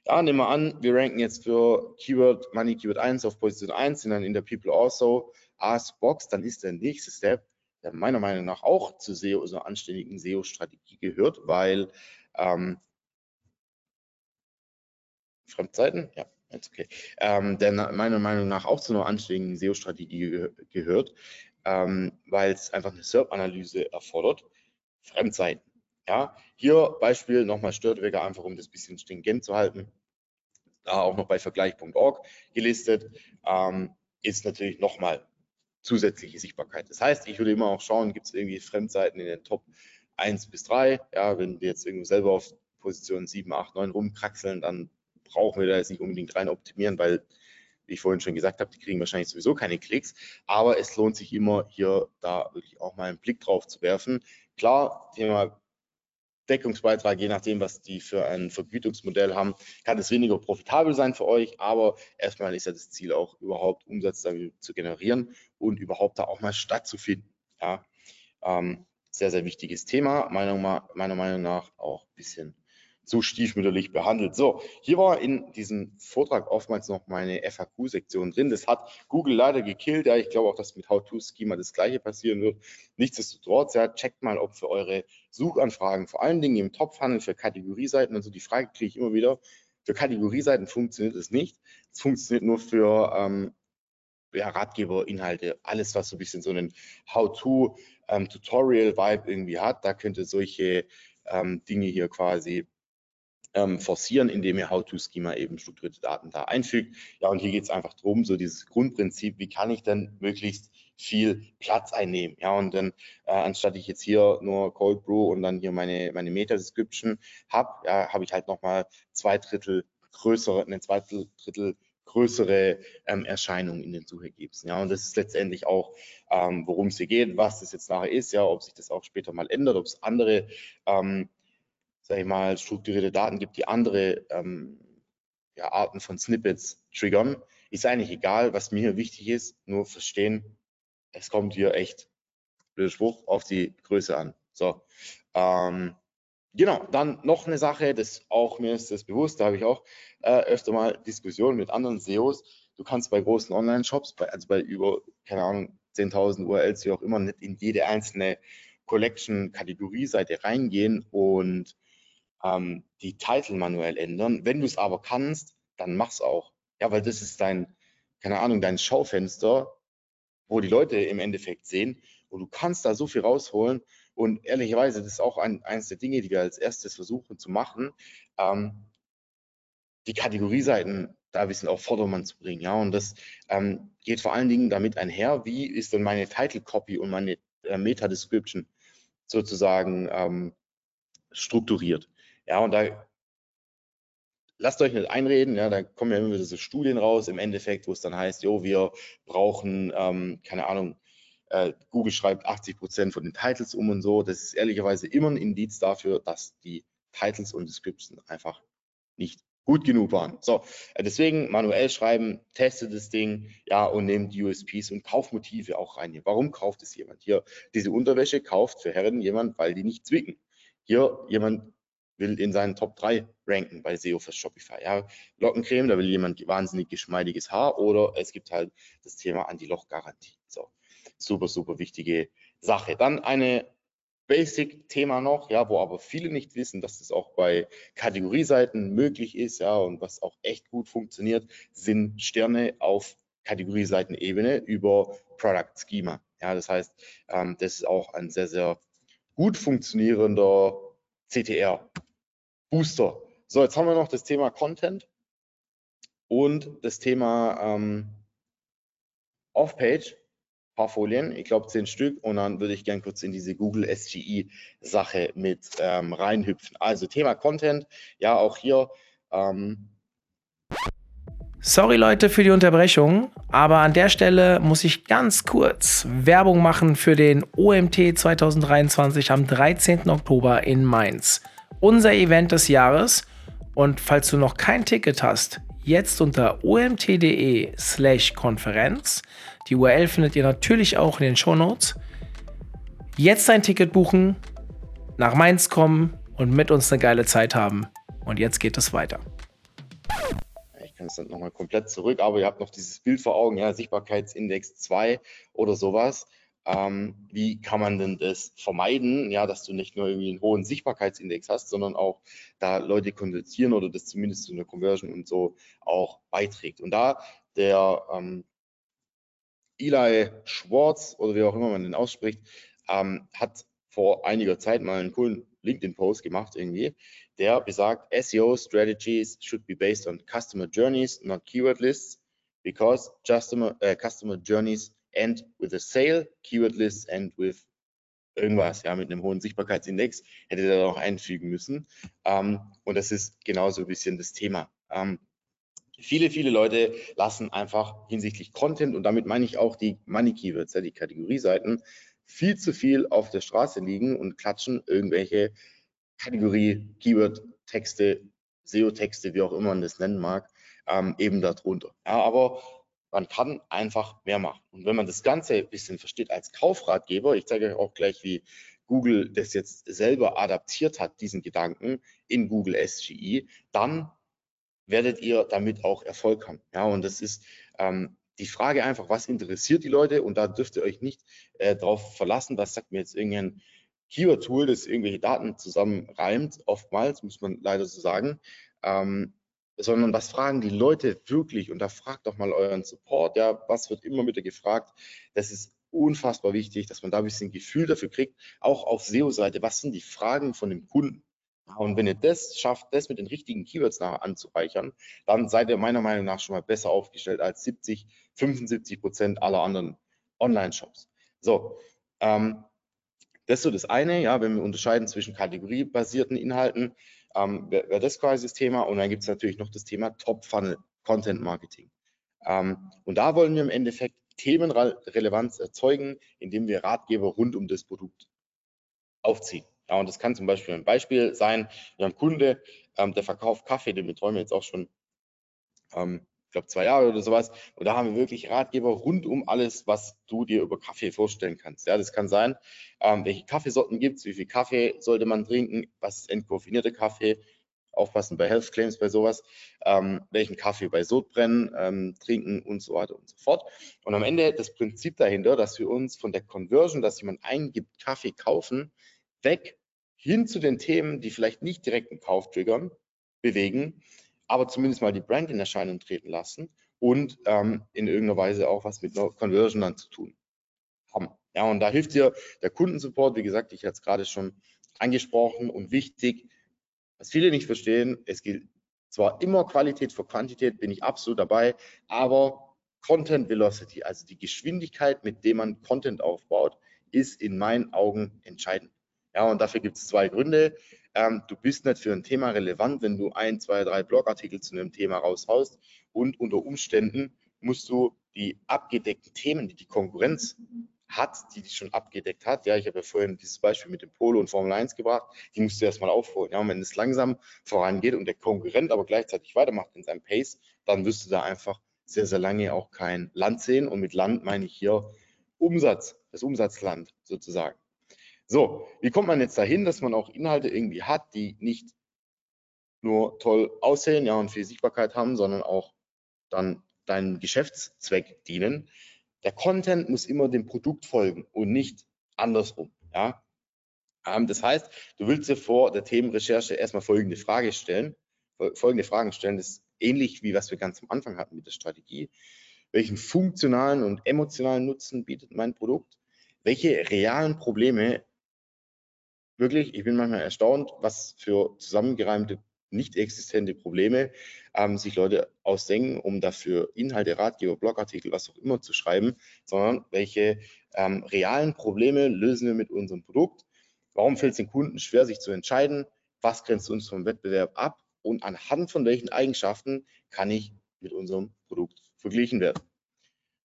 Ja, nehmen wir an, wir ranken jetzt für Keyword Money Keyword 1 auf Position 1, sind dann in der People Also Ask Box, dann ist der nächste Step, der meiner Meinung nach auch zur SEO, also anständigen SEO-Strategie gehört, weil ähm, Fremdseiten, ja, jetzt okay, ähm, der meiner Meinung nach auch zu einer anständigen SEO-Strategie ge gehört, ähm, weil es einfach eine SERP-Analyse erfordert. Fremdseiten. Ja, hier Beispiel nochmal Störtwecker, einfach um das bisschen stringent zu halten. Da auch noch bei vergleich.org gelistet, ähm, ist natürlich nochmal zusätzliche Sichtbarkeit. Das heißt, ich würde immer auch schauen, gibt es irgendwie Fremdseiten in den Top 1 bis 3. Ja, wenn wir jetzt irgendwo selber auf Position 7, 8, 9 rumkraxeln, dann brauchen wir da jetzt nicht unbedingt rein optimieren, weil, wie ich vorhin schon gesagt habe, die kriegen wahrscheinlich sowieso keine Klicks. Aber es lohnt sich immer, hier da wirklich auch mal einen Blick drauf zu werfen. Klar, Thema Deckungsbeitrag, je nachdem, was die für ein Vergütungsmodell haben, kann es weniger profitabel sein für euch, aber erstmal ist ja das Ziel auch überhaupt Umsatz zu generieren und überhaupt da auch mal stattzufinden. Ja, ähm, sehr, sehr wichtiges Thema, meiner, meiner Meinung nach auch ein bisschen so stiefmütterlich behandelt. So, hier war in diesem Vortrag oftmals noch meine FAQ-Sektion drin. Das hat Google leider gekillt. Ja, ich glaube auch, dass mit How-To-Schema das gleiche passieren wird. Nichtsdestotrotz, ja, checkt mal, ob für eure Suchanfragen, vor allen Dingen im Top-Funnel für Kategorieseiten und so, die Frage kriege ich immer wieder, für Kategorieseiten funktioniert es nicht. Es funktioniert nur für ähm, ja, Ratgeberinhalte, alles, was so ein bisschen so einen How-To-Tutorial-Vibe ähm, irgendwie hat, da könnte solche ähm, Dinge hier quasi ähm, forcieren, indem ihr How-to-Schema eben strukturierte Daten da einfügt. Ja, und hier geht es einfach darum, so dieses Grundprinzip, wie kann ich denn möglichst viel Platz einnehmen. Ja, und dann, äh, anstatt ich jetzt hier nur Cold Brew und dann hier meine, meine Meta-Description habe, ja, habe ich halt nochmal zwei Drittel größere, eine zwei Drittel größere ähm, Erscheinungen in den Suchergebnissen. Ja, und das ist letztendlich auch, ähm, worum es hier geht, was das jetzt nachher ist, ja, ob sich das auch später mal ändert, ob es andere ähm, sage ich mal, strukturierte Daten gibt, die andere ähm, ja, Arten von Snippets triggern, ist eigentlich egal. Was mir wichtig ist, nur verstehen, es kommt hier echt, blöder Spruch, auf die Größe an. So, ähm, genau, dann noch eine Sache, das auch mir ist das bewusst, da habe ich auch äh, öfter mal Diskussionen mit anderen SEOs. Du kannst bei großen Online-Shops, also bei über, keine Ahnung, 10.000 URLs, wie auch immer, nicht in jede einzelne Collection-Kategorieseite reingehen und ähm, die Titel manuell ändern. Wenn du es aber kannst, dann mach's auch. Ja, weil das ist dein, keine Ahnung, dein Schaufenster, wo die Leute im Endeffekt sehen. Und du kannst da so viel rausholen. Und ehrlicherweise, das ist auch ein, eines der Dinge, die wir als erstes versuchen zu machen, ähm, die Kategorieseiten da ein bisschen auf Vordermann zu bringen. Ja, und das ähm, geht vor allen Dingen damit einher, wie ist denn meine Title Copy und meine äh, Meta Description sozusagen ähm, strukturiert. Ja, und da lasst euch nicht einreden, ja, da kommen ja immer wieder so Studien raus im Endeffekt, wo es dann heißt, jo, wir brauchen, ähm, keine Ahnung, äh, Google schreibt 80 Prozent von den Titles um und so. Das ist ehrlicherweise immer ein Indiz dafür, dass die Titles und Description einfach nicht gut genug waren. So, äh, deswegen manuell schreiben, teste das Ding, ja, und nehmt die USPs und Kaufmotive auch rein. Warum kauft es jemand? Hier, diese Unterwäsche kauft für Herren jemand, weil die nicht zwicken. Hier jemand will in seinen Top 3 ranken bei SEO für Shopify. Ja, Lockencreme, da will jemand wahnsinnig geschmeidiges Haar oder es gibt halt das Thema Anti-Loch-Garantie. So, super, super wichtige Sache. Dann eine Basic-Thema noch, ja, wo aber viele nicht wissen, dass das auch bei Kategorieseiten möglich ist, ja, und was auch echt gut funktioniert, sind Sterne auf Kategorieseitenebene über Product Schema. Ja, das heißt, ähm, das ist auch ein sehr, sehr gut funktionierender CTR. Booster. So, jetzt haben wir noch das Thema Content und das Thema ähm, Off-Page, paar Folien, ich glaube zehn Stück und dann würde ich gerne kurz in diese Google SGE Sache mit ähm, reinhüpfen. Also Thema Content, ja auch hier. Ähm Sorry Leute für die Unterbrechung, aber an der Stelle muss ich ganz kurz Werbung machen für den OMT 2023 am 13. Oktober in Mainz unser Event des Jahres. Und falls du noch kein Ticket hast, jetzt unter omt.de slash Konferenz. Die URL findet ihr natürlich auch in den Show Notes. Jetzt ein Ticket buchen, nach Mainz kommen und mit uns eine geile Zeit haben. Und jetzt geht es weiter. Ich kann es dann nochmal komplett zurück, aber ihr habt noch dieses Bild vor Augen, ja, Sichtbarkeitsindex 2 oder sowas. Ähm, wie kann man denn das vermeiden, ja, dass du nicht nur irgendwie einen hohen Sichtbarkeitsindex hast, sondern auch da Leute konvertieren oder das zumindest zu einer Conversion und so auch beiträgt. Und da der ähm, Eli Schwartz oder wie auch immer man den ausspricht, ähm, hat vor einiger Zeit mal einen coolen LinkedIn-Post gemacht irgendwie, der besagt, SEO strategies should be based on customer journeys, not keyword lists, because customer, uh, customer journeys end with a sale, keyword lists end with irgendwas, ja, mit einem hohen Sichtbarkeitsindex, hätte er noch einfügen müssen. Ähm, und das ist genauso ein bisschen das Thema. Ähm, viele, viele Leute lassen einfach hinsichtlich Content und damit meine ich auch die Money Keywords, ja, die Kategorieseiten, viel zu viel auf der Straße liegen und klatschen irgendwelche Kategorie, Keyword-Texte, SEO-Texte, wie auch immer man das nennen mag, ähm, eben darunter. Ja, aber man kann einfach mehr machen. Und wenn man das Ganze ein bisschen versteht als Kaufratgeber, ich zeige euch auch gleich, wie Google das jetzt selber adaptiert hat, diesen Gedanken in Google SGE, dann werdet ihr damit auch Erfolg haben. Ja, und das ist ähm, die Frage einfach, was interessiert die Leute? Und da dürft ihr euch nicht äh, darauf verlassen, was sagt mir jetzt irgendein Keyword-Tool, das irgendwelche Daten zusammenreimt, oftmals, muss man leider so sagen, ähm, sondern was fragen die Leute wirklich? Und da fragt doch mal euren Support, ja, was wird immer wieder gefragt? Das ist unfassbar wichtig, dass man da ein bisschen Gefühl dafür kriegt, auch auf SEO-Seite, was sind die Fragen von dem Kunden? Und wenn ihr das schafft, das mit den richtigen Keywords nachher anzureichern, dann seid ihr meiner Meinung nach schon mal besser aufgestellt als 70, 75 Prozent aller anderen Online-Shops. So, ähm, das ist so das eine, ja, wenn wir unterscheiden zwischen kategoriebasierten Inhalten, ähm, wäre wär das quasi das Thema. Und dann gibt es natürlich noch das Thema Top-Funnel Content Marketing. Ähm, und da wollen wir im Endeffekt Themenrelevanz erzeugen, indem wir Ratgeber rund um das Produkt aufziehen. Ja, und das kann zum Beispiel ein Beispiel sein, wir haben einen Kunde, ähm, der verkauft Kaffee, den betreuen wir jetzt auch schon, ähm, ich glaube, zwei Jahre oder sowas. Und da haben wir wirklich Ratgeber rund um alles, was du dir über Kaffee vorstellen kannst. Ja, das kann sein, ähm, welche Kaffeesorten gibt es, wie viel Kaffee sollte man trinken, was ist entkoffinierter Kaffee, aufpassen bei Health Claims, bei sowas, ähm, welchen Kaffee bei Sodbrennen ähm, trinken und so weiter und so fort. Und am Ende das Prinzip dahinter, dass wir uns von der Conversion, dass jemand eingibt, Kaffee kaufen, weg hin zu den Themen, die vielleicht nicht direkt einen Kauf triggern, bewegen, aber zumindest mal die Brand in Erscheinung treten lassen und ähm, in irgendeiner Weise auch was mit einer Conversion dann zu tun haben. Ja, und da hilft dir der Kundensupport, wie gesagt, ich hatte es gerade schon angesprochen und wichtig, was viele nicht verstehen, es gilt zwar immer Qualität vor Quantität, bin ich absolut dabei, aber Content Velocity, also die Geschwindigkeit, mit der man Content aufbaut, ist in meinen Augen entscheidend. Ja, und dafür gibt es zwei Gründe. Ähm, du bist nicht für ein Thema relevant, wenn du ein, zwei, drei Blogartikel zu einem Thema raushaust und unter Umständen musst du die abgedeckten Themen, die die Konkurrenz hat, die die schon abgedeckt hat. Ja, ich habe ja vorhin dieses Beispiel mit dem Polo und Formel 1 gebracht. Die musst du erstmal aufholen. Ja, und wenn es langsam vorangeht und der Konkurrent aber gleichzeitig weitermacht in seinem Pace, dann wirst du da einfach sehr, sehr lange auch kein Land sehen. Und mit Land meine ich hier Umsatz, das Umsatzland sozusagen. So, wie kommt man jetzt dahin, dass man auch Inhalte irgendwie hat, die nicht nur toll aussehen, ja, und viel Sichtbarkeit haben, sondern auch dann deinen Geschäftszweck dienen? Der Content muss immer dem Produkt folgen und nicht andersrum, ja. Ähm, das heißt, du willst dir vor der Themenrecherche erstmal folgende Frage stellen, folgende Fragen stellen, das ist ähnlich wie was wir ganz am Anfang hatten mit der Strategie. Welchen funktionalen und emotionalen Nutzen bietet mein Produkt? Welche realen Probleme wirklich, ich bin manchmal erstaunt, was für zusammengereimte, nicht existente Probleme ähm, sich Leute ausdenken, um dafür Inhalte, Ratgeber, Blogartikel, was auch immer zu schreiben, sondern welche ähm, realen Probleme lösen wir mit unserem Produkt? Warum fällt es den Kunden schwer, sich zu entscheiden? Was grenzt uns vom Wettbewerb ab? Und anhand von welchen Eigenschaften kann ich mit unserem Produkt verglichen werden?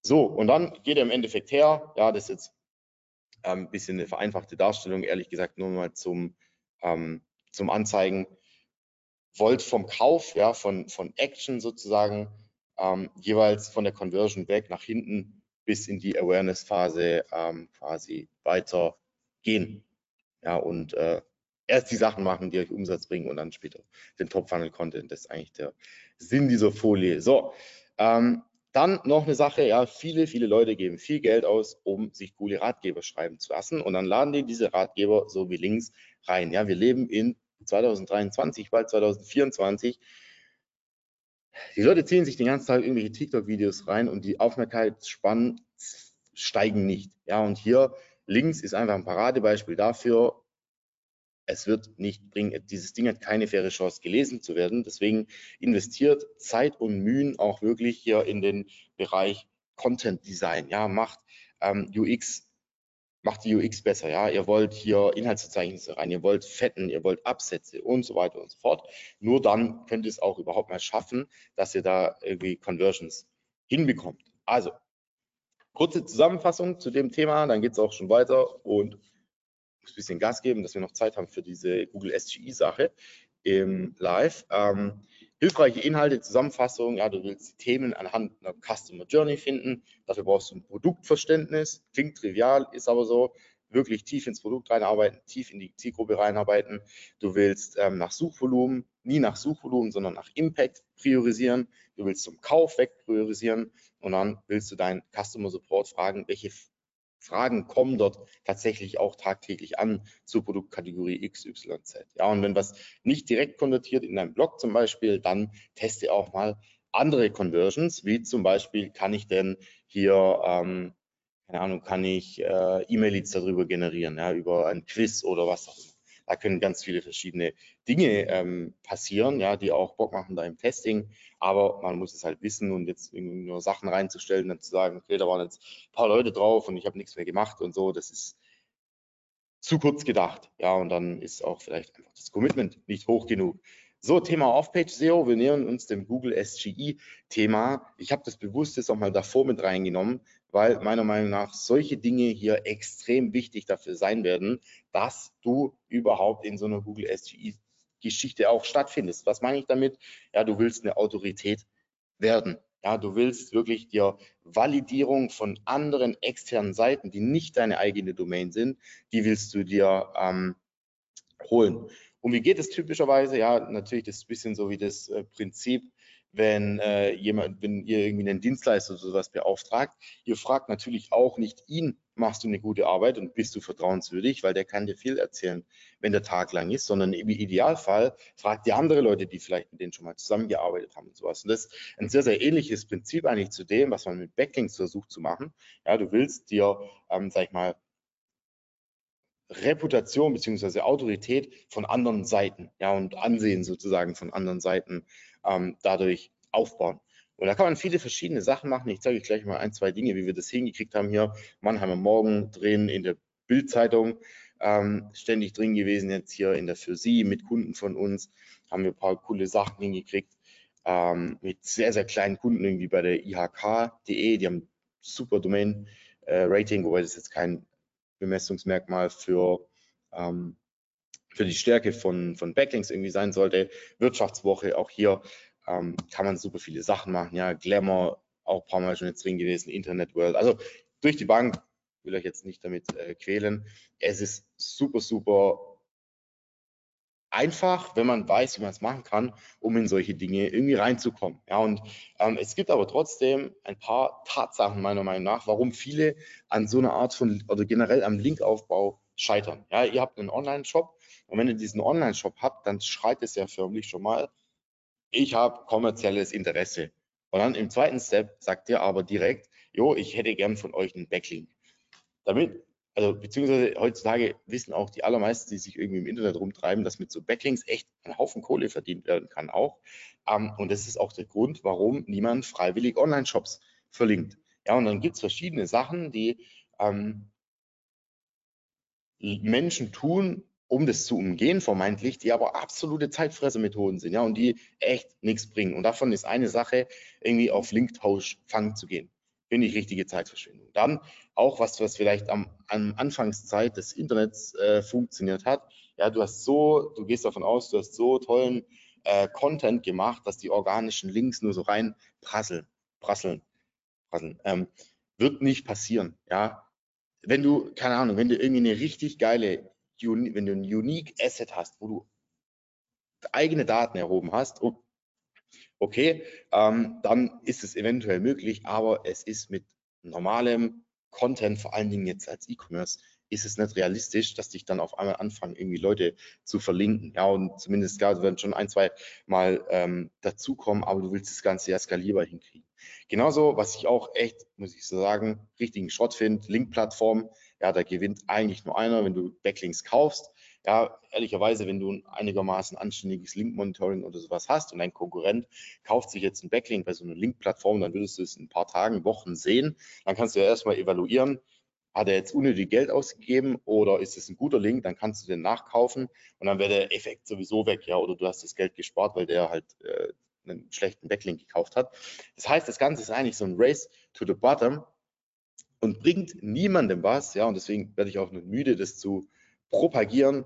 So, und dann geht er im Endeffekt her, ja, das ist jetzt ein ähm, bisschen eine vereinfachte Darstellung, ehrlich gesagt, nur mal zum, ähm, zum Anzeigen. wollt vom Kauf, ja, von, von Action sozusagen, ähm, jeweils von der Conversion weg nach hinten bis in die Awareness-Phase ähm, quasi weiter gehen. Ja, und äh, erst die Sachen machen, die euch Umsatz bringen und dann später den Top-Funnel-Content. Das ist eigentlich der Sinn dieser Folie. So, ähm, dann noch eine Sache, ja, viele, viele Leute geben viel Geld aus, um sich coole Ratgeber schreiben zu lassen und dann laden die diese Ratgeber so wie links rein. Ja, wir leben in 2023, bald 2024. Die Leute ziehen sich den ganzen Tag irgendwelche TikTok-Videos rein und die Aufmerksamkeitsspannen steigen nicht. Ja, und hier links ist einfach ein Paradebeispiel dafür, es wird nicht bringen, dieses Ding hat keine faire Chance gelesen zu werden. Deswegen investiert Zeit und Mühen auch wirklich hier in den Bereich Content Design. Ja, macht ähm, UX, macht die UX besser. Ja, ihr wollt hier Inhaltsverzeichnisse rein, ihr wollt Fetten, ihr wollt Absätze und so weiter und so fort. Nur dann könnt ihr es auch überhaupt mal schaffen, dass ihr da irgendwie Conversions hinbekommt. Also, kurze Zusammenfassung zu dem Thema, dann geht es auch schon weiter und muss ein bisschen Gas geben, dass wir noch Zeit haben für diese Google SGI-Sache im Live. Ähm, hilfreiche Inhalte, Zusammenfassung, ja, du willst die Themen anhand einer Customer Journey finden. Dafür brauchst du ein Produktverständnis. Klingt trivial, ist aber so. Wirklich tief ins Produkt reinarbeiten, tief in die Zielgruppe reinarbeiten. Du willst ähm, nach Suchvolumen, nie nach Suchvolumen, sondern nach Impact priorisieren. Du willst zum Kauf weg priorisieren und dann willst du deinen Customer Support fragen, welche Fragen kommen dort tatsächlich auch tagtäglich an zur Produktkategorie XYZ. Ja, und wenn was nicht direkt konvertiert in einem Blog zum Beispiel, dann teste auch mal andere Conversions, wie zum Beispiel kann ich denn hier, ähm, keine Ahnung, kann ich äh, E-Mail-Leads darüber generieren, ja, über ein Quiz oder was auch immer. Da können ganz viele verschiedene Dinge ähm, passieren, ja, die auch Bock machen da im Testing. Aber man muss es halt wissen und jetzt nur Sachen reinzustellen und zu sagen, okay, da waren jetzt ein paar Leute drauf und ich habe nichts mehr gemacht und so, das ist zu kurz gedacht. Ja, und dann ist auch vielleicht einfach das Commitment nicht hoch genug. So, Thema Off-Page SEO. Wir nähern uns dem Google SGI-Thema. Ich habe das bewusst jetzt auch mal davor mit reingenommen, weil meiner Meinung nach solche Dinge hier extrem wichtig dafür sein werden, dass du überhaupt in so einer Google SGI-Geschichte auch stattfindest. Was meine ich damit? Ja, du willst eine Autorität werden. Ja, du willst wirklich dir Validierung von anderen externen Seiten, die nicht deine eigene Domain sind, die willst du dir ähm, holen. Und wie geht es typischerweise? Ja, natürlich, das ist ein bisschen so wie das äh, Prinzip, wenn äh, jemand, wenn ihr irgendwie einen Dienstleister oder sowas beauftragt, ihr fragt natürlich auch nicht ihn, machst du eine gute Arbeit und bist du vertrauenswürdig, weil der kann dir viel erzählen, wenn der Tag lang ist, sondern im Idealfall fragt ihr andere Leute, die vielleicht mit denen schon mal zusammengearbeitet haben und sowas. Und das ist ein sehr, sehr ähnliches Prinzip eigentlich zu dem, was man mit Backlinks versucht zu machen. Ja, du willst dir, ähm, sag ich mal, Reputation beziehungsweise Autorität von anderen Seiten, ja, und Ansehen sozusagen von anderen Seiten ähm, dadurch aufbauen. Und da kann man viele verschiedene Sachen machen. Ich zeige euch gleich mal ein, zwei Dinge, wie wir das hingekriegt haben hier. Mannheimer Morgen drin in der Bildzeitung ähm, ständig drin gewesen, jetzt hier in der Für Sie mit Kunden von uns haben wir ein paar coole Sachen hingekriegt. Ähm, mit sehr, sehr kleinen Kunden, irgendwie bei der ihk.de, die haben super Domain-Rating, äh, wobei das jetzt kein Bemessungsmerkmal für, ähm, für die Stärke von, von Backlinks irgendwie sein sollte. Wirtschaftswoche, auch hier ähm, kann man super viele Sachen machen. Ja, Glamour, auch ein paar Mal schon jetzt drin gewesen, Internet World. Also durch die Bank will euch jetzt nicht damit äh, quälen. Es ist super, super einfach, wenn man weiß, wie man es machen kann, um in solche Dinge irgendwie reinzukommen. Ja, und ähm, es gibt aber trotzdem ein paar Tatsachen meiner Meinung nach, warum viele an so einer Art von oder generell am Linkaufbau scheitern. Ja, ihr habt einen Online-Shop und wenn ihr diesen Online-Shop habt, dann schreit es ja förmlich schon mal, ich habe kommerzielles Interesse. Und dann im zweiten Step sagt ihr aber direkt, jo, ich hätte gern von euch einen Backlink. Damit also beziehungsweise heutzutage wissen auch die allermeisten, die sich irgendwie im Internet rumtreiben, dass mit so Backlinks echt ein Haufen Kohle verdient werden kann auch. Ähm, und das ist auch der Grund, warum niemand freiwillig Online-Shops verlinkt. Ja, und dann gibt es verschiedene Sachen, die ähm, Menschen tun, um das zu umgehen, vermeintlich, die aber absolute Zeitfressermethoden sind, ja, und die echt nichts bringen. Und davon ist eine Sache, irgendwie auf Linktausch fangen zu gehen finde ich richtige Zeitverschwendung. Dann auch was, was vielleicht am, am Anfangszeit des Internets äh, funktioniert hat. Ja, du hast so, du gehst davon aus, du hast so tollen äh, Content gemacht, dass die organischen Links nur so rein prasseln, prasseln, prasseln. Ähm, wird nicht passieren, ja. Wenn du, keine Ahnung, wenn du irgendwie eine richtig geile, wenn du ein Unique Asset hast, wo du eigene Daten erhoben hast, okay, ähm, dann ist es eventuell möglich, aber es ist mit normalem Content, vor allen Dingen jetzt als E-Commerce, ist es nicht realistisch, dass dich dann auf einmal anfangen, irgendwie Leute zu verlinken. Ja, und zumindest, klar, werden schon ein, zwei Mal ähm, dazukommen, aber du willst das Ganze ja skalierbar hinkriegen. Genauso, was ich auch echt, muss ich so sagen, richtigen Schrott finde, Link-Plattform, ja, da gewinnt eigentlich nur einer, wenn du Backlinks kaufst. Ja, ehrlicherweise, wenn du ein einigermaßen anständiges Link-Monitoring oder sowas hast und ein Konkurrent kauft sich jetzt einen Backlink bei so einer Link-Plattform, dann würdest du es in ein paar Tagen, Wochen sehen. Dann kannst du ja erstmal evaluieren, hat er jetzt unnötig Geld ausgegeben oder ist es ein guter Link, dann kannst du den nachkaufen und dann wäre der Effekt sowieso weg, ja, oder du hast das Geld gespart, weil der halt äh, einen schlechten Backlink gekauft hat. Das heißt, das Ganze ist eigentlich so ein Race to the Bottom und bringt niemandem was, ja, und deswegen werde ich auch nicht müde, das zu propagieren,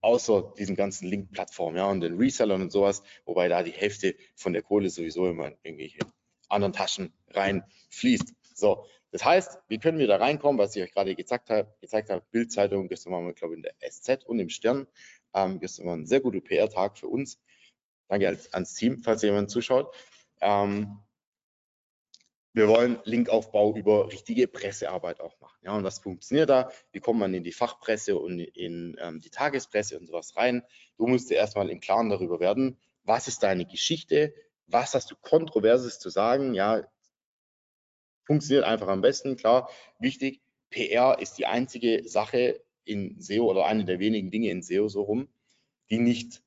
außer diesen ganzen Link-Plattformen, ja, und den Resellern und sowas, wobei da die Hälfte von der Kohle sowieso immer in irgendwelche anderen Taschen reinfließt. So, das heißt, wie können wir da reinkommen, was ich euch gerade gezeigt habe, gezeigt habe Bildzeitung, gestern waren wir, glaube ich, in der SZ und im Stern. Ähm, gestern war ein sehr guter PR-Tag für uns. Danke als, ans Team, falls jemand zuschaut. Ähm, wir wollen Linkaufbau über richtige Pressearbeit auch machen. Ja, und was funktioniert da? Wie kommt man in die Fachpresse und in ähm, die Tagespresse und sowas rein? Du musst dir erstmal im Klaren darüber werden, was ist deine Geschichte? Was hast du Kontroverses zu sagen? Ja, funktioniert einfach am besten. Klar, wichtig, PR ist die einzige Sache in SEO oder eine der wenigen Dinge in SEO so rum, die nicht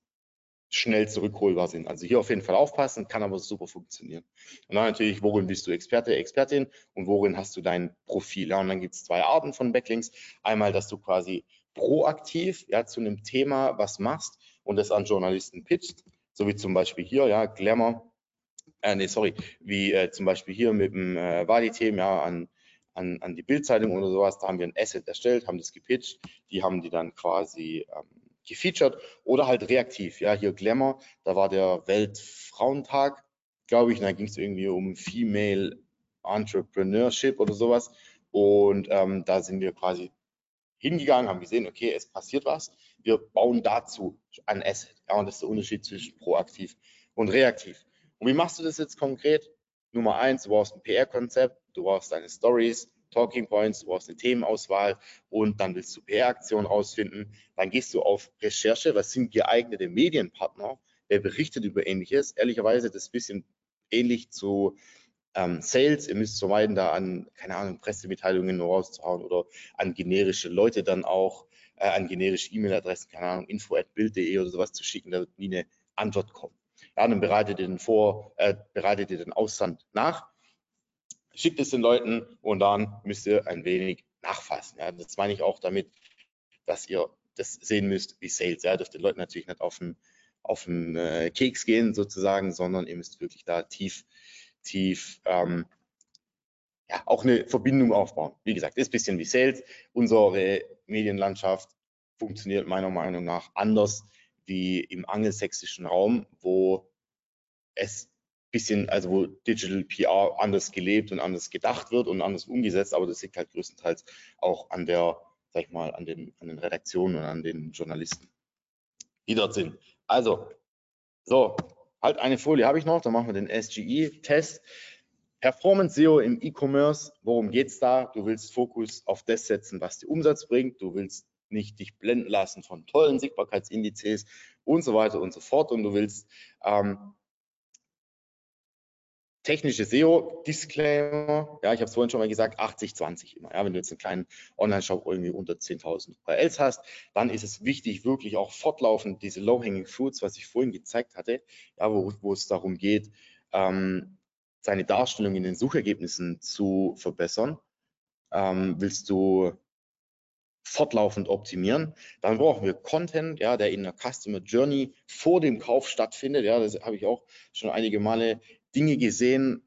schnell zurückholbar sind. Also hier auf jeden Fall aufpassen, kann aber super funktionieren. Und dann natürlich, worin bist du Experte, Expertin und worin hast du dein Profil? Ja, und dann gibt es zwei Arten von Backlinks. Einmal, dass du quasi proaktiv ja, zu einem Thema was machst und das an Journalisten pitcht, so wie zum Beispiel hier, ja, Glamour äh, nee, sorry, wie äh, zum Beispiel hier mit dem äh, Wadi-Themen, ja, an, an, an die Bildzeitung oder sowas, da haben wir ein Asset erstellt, haben das gepitcht, die haben die dann quasi ähm, gefeatured oder halt reaktiv, ja, hier Glamour, da war der Weltfrauentag, glaube ich, und da ging es irgendwie um Female Entrepreneurship oder sowas und ähm, da sind wir quasi hingegangen, haben gesehen, okay, es passiert was, wir bauen dazu ein Asset, ja, und das ist der Unterschied zwischen proaktiv und reaktiv. Und wie machst du das jetzt konkret? Nummer eins, du brauchst ein PR-Konzept, du brauchst deine Stories, Talking Points, du brauchst eine Themenauswahl und dann willst du PR-Aktionen rausfinden. Dann gehst du auf Recherche, was sind geeignete Medienpartner, wer berichtet über Ähnliches. Ehrlicherweise, das ist ein bisschen ähnlich zu ähm, Sales. Ihr müsst vermeiden, da an, keine Ahnung, Pressemitteilungen rauszuhauen oder an generische Leute dann auch, äh, an generische E-Mail-Adressen, keine Ahnung, info.bild.de oder sowas zu schicken, da wird nie eine Antwort kommen. Ja, dann bereitet ihr den äh, bereitet ihr den Aussand nach, schickt es den Leuten und dann müsst ihr ein wenig nachfassen. Ja, das meine ich auch damit, dass ihr das sehen müsst wie Sales. Ja, dürft den Leuten natürlich nicht auf den, auf den äh, Keks gehen sozusagen, sondern ihr müsst wirklich da tief, tief ähm, ja, auch eine Verbindung aufbauen. Wie gesagt, ist ein bisschen wie Sales. Unsere Medienlandschaft funktioniert meiner Meinung nach anders wie im angelsächsischen Raum, wo es bisschen, also wo Digital PR anders gelebt und anders gedacht wird und anders umgesetzt, aber das liegt halt größtenteils auch an der, sag ich mal, an den, an den Redaktionen und an den Journalisten, die dort sind. Also, so, halt eine Folie habe ich noch, dann machen wir den SGE-Test. Performance SEO im E-Commerce, worum geht es da? Du willst Fokus auf das setzen, was dir Umsatz bringt. Du willst nicht dich blenden lassen von tollen Sichtbarkeitsindizes und so weiter und so fort. Und du willst ähm, technische SEO-Disclaimer, ja, ich habe es vorhin schon mal gesagt, 80-20 immer. Ja, wenn du jetzt einen kleinen Online-Shop irgendwie unter 10.000 URLs hast, dann ist es wichtig, wirklich auch fortlaufend diese Low-Hanging Fruits, was ich vorhin gezeigt hatte, ja, wo, wo es darum geht, ähm, seine Darstellung in den Suchergebnissen zu verbessern. Ähm, willst du fortlaufend optimieren. Dann brauchen wir Content, ja, der in der Customer Journey vor dem Kauf stattfindet. Ja, das habe ich auch schon einige Male Dinge gesehen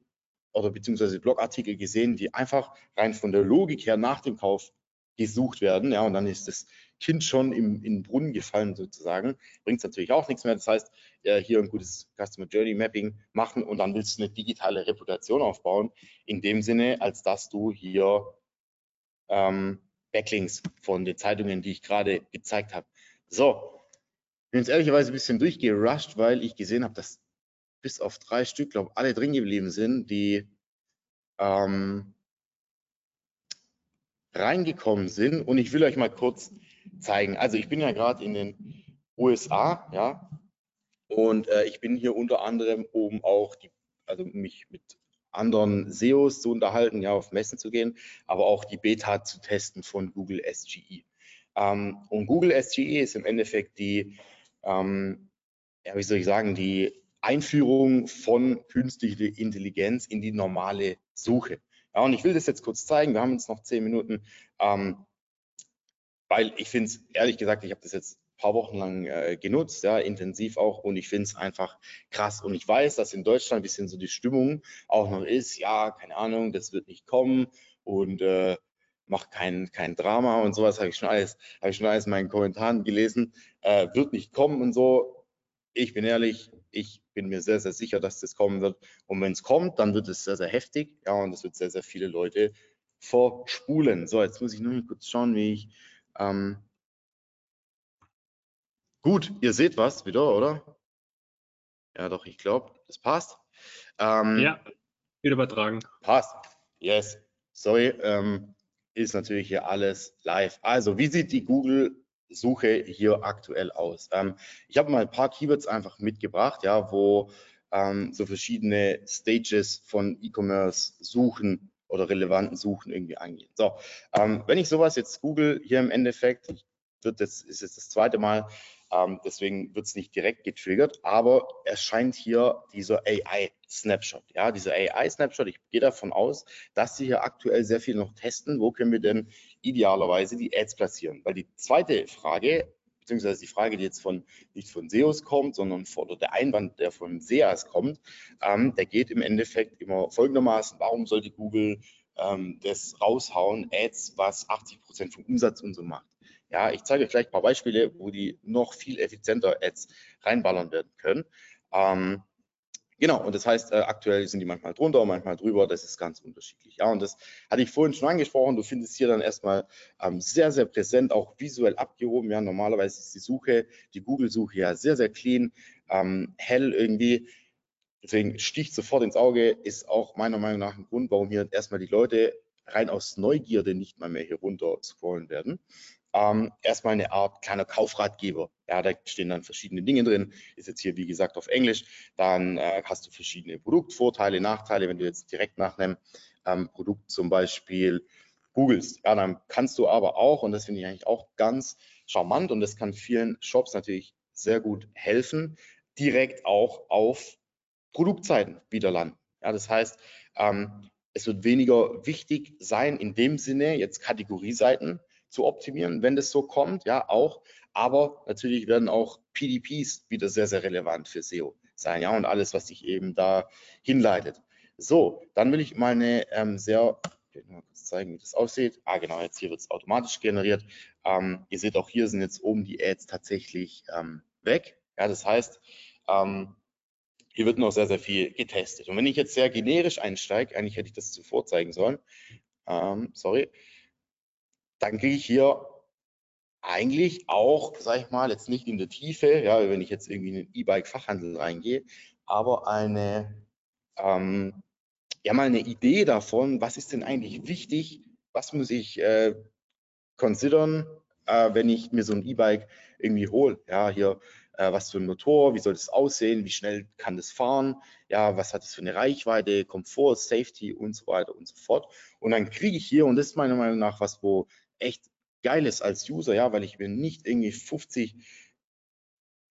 oder beziehungsweise Blogartikel gesehen, die einfach rein von der Logik her nach dem Kauf gesucht werden. Ja, und dann ist das Kind schon im, in den Brunnen gefallen sozusagen. Bringt es natürlich auch nichts mehr. Das heißt, äh, hier ein gutes Customer Journey Mapping machen und dann willst du eine digitale Reputation aufbauen. In dem Sinne, als dass du hier ähm, Backlinks von den Zeitungen, die ich gerade gezeigt habe. So, ich bin jetzt ehrlicherweise ein bisschen durchgerusht, weil ich gesehen habe, dass bis auf drei Stück, glaube alle drin geblieben sind, die ähm, reingekommen sind. Und ich will euch mal kurz zeigen. Also ich bin ja gerade in den USA, ja, und äh, ich bin hier unter anderem, um auch die, also mich mit anderen SEOs zu unterhalten, ja, auf Messen zu gehen, aber auch die Beta zu testen von Google SGE. Ähm, und Google SGE ist im Endeffekt die, ähm, ja, wie soll ich sagen, die Einführung von künstlicher Intelligenz in die normale Suche. Ja, und ich will das jetzt kurz zeigen. Wir haben jetzt noch zehn Minuten, ähm, weil ich finde es, ehrlich gesagt, ich habe das jetzt ein paar Wochen lang äh, genutzt, ja, intensiv auch, und ich finde es einfach krass. Und ich weiß, dass in Deutschland ein bisschen so die Stimmung auch noch ist, ja, keine Ahnung, das wird nicht kommen und äh, macht kein, kein Drama und sowas, habe ich schon alles, habe ich schon alles in meinen Kommentaren gelesen, äh, wird nicht kommen und so. Ich bin ehrlich, ich bin mir sehr, sehr sicher, dass das kommen wird. Und wenn es kommt, dann wird es sehr, sehr heftig. Ja, und es wird sehr, sehr viele Leute vorspulen. So, jetzt muss ich nur kurz schauen, wie ich. Ähm Gut, ihr seht was wieder, oder? Ja, doch, ich glaube, das passt. Ähm, ja, wird übertragen. Passt. Yes. Sorry, ähm, ist natürlich hier alles live. Also, wie sieht die Google Suche hier aktuell aus? Ähm, ich habe mal ein paar Keywords einfach mitgebracht, ja, wo ähm, so verschiedene Stages von E-Commerce Suchen oder relevanten Suchen irgendwie angehen. So, ähm, wenn ich sowas jetzt google, hier im Endeffekt, wird jetzt, ist jetzt das zweite Mal, ähm, deswegen wird es nicht direkt getriggert, aber erscheint hier dieser AI-Snapshot. Ja, dieser AI-Snapshot, ich gehe davon aus, dass sie hier aktuell sehr viel noch testen. Wo können wir denn idealerweise die Ads platzieren? Weil die zweite Frage, beziehungsweise die Frage, die jetzt von nicht von SEOs kommt, sondern von, der Einwand, der von SEAs kommt, ähm, der geht im Endeffekt immer folgendermaßen, warum sollte Google ähm, das raushauen, Ads, was 80 Prozent vom Umsatz und so macht? Ja, ich zeige euch gleich ein paar Beispiele, wo die noch viel effizienter Ads reinballern werden können. Ähm, genau, und das heißt, äh, aktuell sind die manchmal drunter, manchmal drüber, das ist ganz unterschiedlich. Ja, und das hatte ich vorhin schon angesprochen, du findest hier dann erstmal ähm, sehr, sehr präsent, auch visuell abgehoben. Ja, normalerweise ist die Suche, die Google-Suche ja sehr, sehr clean, ähm, hell irgendwie. Deswegen sticht sofort ins Auge, ist auch meiner Meinung nach ein Grund, warum hier erstmal die Leute rein aus Neugierde nicht mal mehr hier runter scrollen werden ähm, erstmal eine Art kleiner Kaufratgeber. Ja, da stehen dann verschiedene Dinge drin. Ist jetzt hier, wie gesagt, auf Englisch. Dann äh, hast du verschiedene Produktvorteile, Nachteile. Wenn du jetzt direkt nach einem ähm, Produkt zum Beispiel googelst, ja, dann kannst du aber auch, und das finde ich eigentlich auch ganz charmant und das kann vielen Shops natürlich sehr gut helfen, direkt auch auf Produktseiten wieder landen. Ja, das heißt, ähm, es wird weniger wichtig sein, in dem Sinne jetzt Kategorieseiten zu optimieren, wenn das so kommt, ja auch. Aber natürlich werden auch PDPs wieder sehr, sehr relevant für SEO sein, ja, und alles, was sich eben da hinleitet. So, dann will ich mal eine ähm, sehr, ich will mal kurz zeigen, wie das aussieht. Ah, genau, jetzt hier wird es automatisch generiert. Ähm, ihr seht auch hier sind jetzt oben die Ads tatsächlich ähm, weg. Ja, das heißt, ähm, hier wird noch sehr, sehr viel getestet. Und wenn ich jetzt sehr generisch einsteige, eigentlich hätte ich das zuvor zeigen sollen, ähm, sorry, dann kriege ich hier eigentlich auch, sage ich mal, jetzt nicht in der Tiefe, ja, wenn ich jetzt irgendwie in den E-Bike-Fachhandel reingehe, aber eine, ähm, ja mal eine Idee davon, was ist denn eigentlich wichtig, was muss ich äh, considern, äh, wenn ich mir so ein E-Bike irgendwie hole. Ja, hier äh, was für ein Motor, wie soll das aussehen, wie schnell kann das fahren, ja, was hat es für eine Reichweite, Komfort, Safety und so weiter und so fort. Und dann kriege ich hier, und das ist meiner Meinung nach was, wo echt geil ist als User, ja, weil ich mir nicht irgendwie 50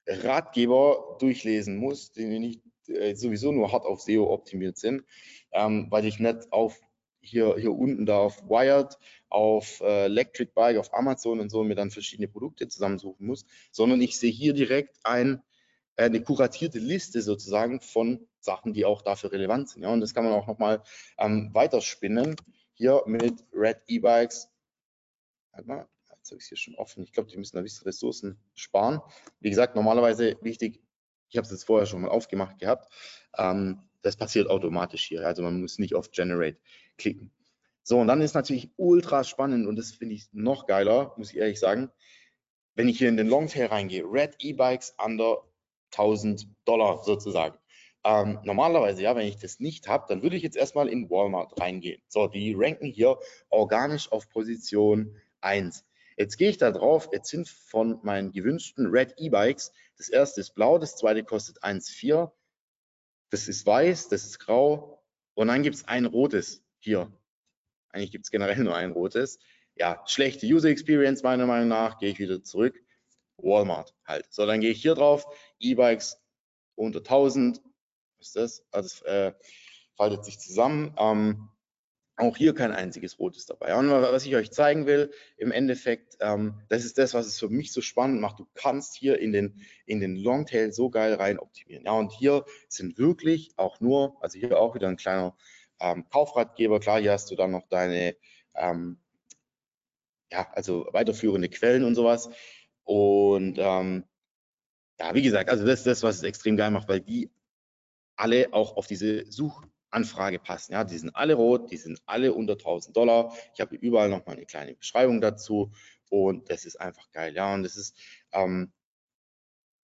Ratgeber durchlesen muss, die nicht äh, sowieso nur hart auf SEO optimiert sind, ähm, weil ich nicht auf hier, hier unten da auf Wired, auf äh, Electric Bike, auf Amazon und so mir dann verschiedene Produkte zusammensuchen muss, sondern ich sehe hier direkt ein, äh, eine kuratierte Liste sozusagen von Sachen, die auch dafür relevant sind. Ja, und das kann man auch nochmal ähm, weiterspinnen. Hier mit Red E-Bikes mal, jetzt habe ich es hier schon offen. Ich glaube, die müssen ein bisschen Ressourcen sparen. Wie gesagt, normalerweise wichtig, ich habe es jetzt vorher schon mal aufgemacht gehabt. Ähm, das passiert automatisch hier. Also man muss nicht auf Generate klicken. So, und dann ist natürlich ultra spannend und das finde ich noch geiler, muss ich ehrlich sagen, wenn ich hier in den Longtail reingehe. Red E-Bikes under 1000 Dollar sozusagen. Ähm, normalerweise, ja, wenn ich das nicht habe, dann würde ich jetzt erstmal in Walmart reingehen. So, die ranken hier organisch auf Position 1. Jetzt gehe ich da drauf, jetzt sind von meinen gewünschten Red E-Bikes, das erste ist blau, das zweite kostet 1,4, das ist weiß, das ist grau und dann gibt es ein rotes hier. Eigentlich gibt es generell nur ein rotes. Ja, schlechte User Experience meiner Meinung nach, gehe ich wieder zurück. Walmart halt. So, dann gehe ich hier drauf, E-Bikes unter 1000, was ist das? Also, äh, faltet sich zusammen. Ähm, auch hier kein einziges rotes dabei. Und was ich euch zeigen will, im Endeffekt, ähm, das ist das, was es für mich so spannend macht. Du kannst hier in den, in den Longtail so geil rein optimieren. Ja, und hier sind wirklich auch nur, also hier auch wieder ein kleiner ähm, Kaufratgeber. Klar, hier hast du dann noch deine, ähm, ja, also weiterführende Quellen und sowas. Und ähm, ja, wie gesagt, also das ist das, was es extrem geil macht, weil die alle auch auf diese Such Anfrage passen. Ja, die sind alle rot, die sind alle unter 1000 Dollar. Ich habe überall noch mal eine kleine Beschreibung dazu und das ist einfach geil. Ja, und das ist, ähm,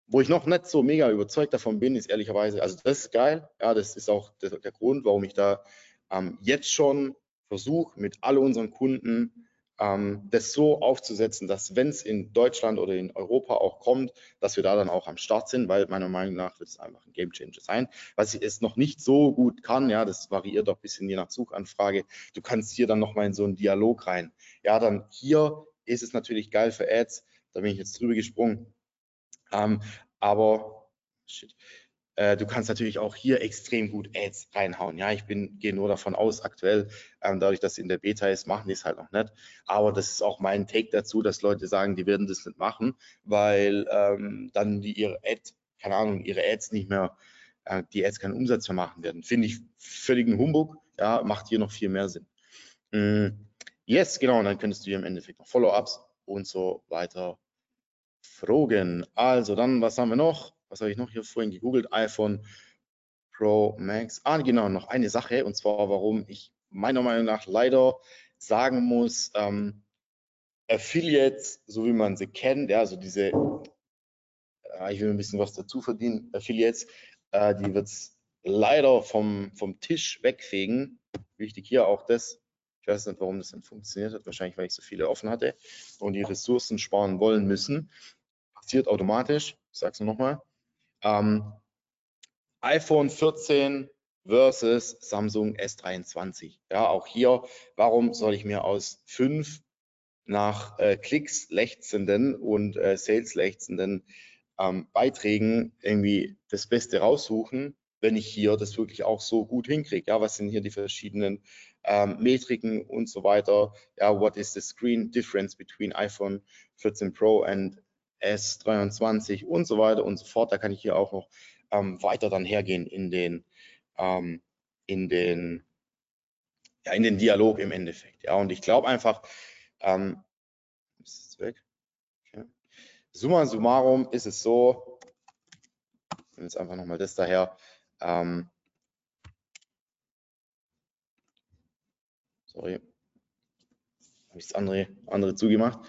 wo ich noch nicht so mega überzeugt davon bin, ist ehrlicherweise, also das ist geil. Ja, das ist auch der, der Grund, warum ich da ähm, jetzt schon versuche, mit all unseren Kunden das so aufzusetzen, dass wenn es in Deutschland oder in Europa auch kommt, dass wir da dann auch am Start sind, weil meiner Meinung nach wird es einfach ein Game Changer sein. Was ich es noch nicht so gut kann, ja, das variiert doch ein bisschen je nach Suchanfrage. Du kannst hier dann nochmal in so einen Dialog rein. Ja, dann hier ist es natürlich geil für Ads. Da bin ich jetzt drüber gesprungen. Ähm, aber shit. Äh, du kannst natürlich auch hier extrem gut Ads reinhauen. Ja, ich bin, gehe nur davon aus, aktuell, ähm, dadurch, dass sie in der Beta ist, machen die es halt noch nicht. Aber das ist auch mein Take dazu, dass Leute sagen, die werden das nicht machen, weil ähm, dann die ihre Ad, keine Ahnung, ihre Ads nicht mehr, äh, die Ads keinen Umsatz mehr machen werden. Finde ich völligen Humbug. Ja, macht hier noch viel mehr Sinn. Mm, yes, genau. Und dann könntest du hier im Endeffekt noch Follow-ups und so weiter fragen. Also dann, was haben wir noch? Was habe ich noch hier vorhin gegoogelt? iPhone Pro Max. Ah, genau, noch eine Sache, und zwar, warum ich meiner Meinung nach leider sagen muss, ähm, Affiliates, so wie man sie kennt, ja, also diese, äh, ich will ein bisschen was dazu verdienen, Affiliates, äh, die wird es leider vom, vom Tisch wegfegen. Wichtig hier auch das, ich weiß nicht, warum das dann funktioniert hat, wahrscheinlich, weil ich so viele offen hatte und die Ressourcen sparen wollen müssen. Passiert automatisch, ich sage es nochmal. Ähm, iPhone 14 versus Samsung S23. Ja, auch hier, warum soll ich mir aus fünf nach äh, Klicks lechzenden und äh, Sales lechzenden ähm, Beiträgen irgendwie das Beste raussuchen, wenn ich hier das wirklich auch so gut hinkriege. Ja, was sind hier die verschiedenen ähm, Metriken und so weiter? Ja, what is the screen difference between iPhone 14 Pro and S23 und so weiter und so fort. Da kann ich hier auch noch ähm, weiter dann hergehen in den, ähm, in den, ja, in den Dialog im Endeffekt. Ja, und ich glaube einfach, ähm, ist weg? Okay. Summa summarum ist es so, ich nehme jetzt einfach nochmal das daher, ähm, sorry, habe ich das andere, andere zugemacht.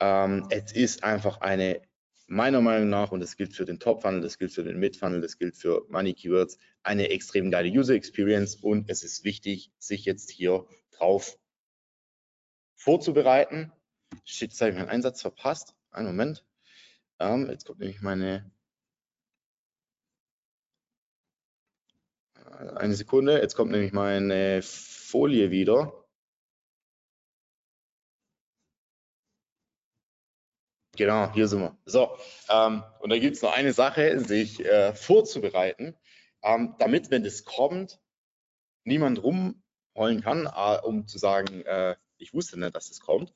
Ähm, es ist einfach eine, meiner Meinung nach, und das gilt für den Top-Funnel, das gilt für den Mid-Funnel, das gilt für Money Keywords, eine extrem geile User Experience und es ist wichtig, sich jetzt hier drauf vorzubereiten. Shit, jetzt habe ich meinen Einsatz verpasst. Einen Moment. Ähm, jetzt kommt nämlich meine eine Sekunde, jetzt kommt nämlich meine Folie wieder. Genau, hier sind wir. So, ähm, und da gibt es noch eine Sache, sich äh, vorzubereiten, ähm, damit, wenn das kommt, niemand rumheulen kann, äh, um zu sagen, äh, ich wusste nicht, dass das kommt,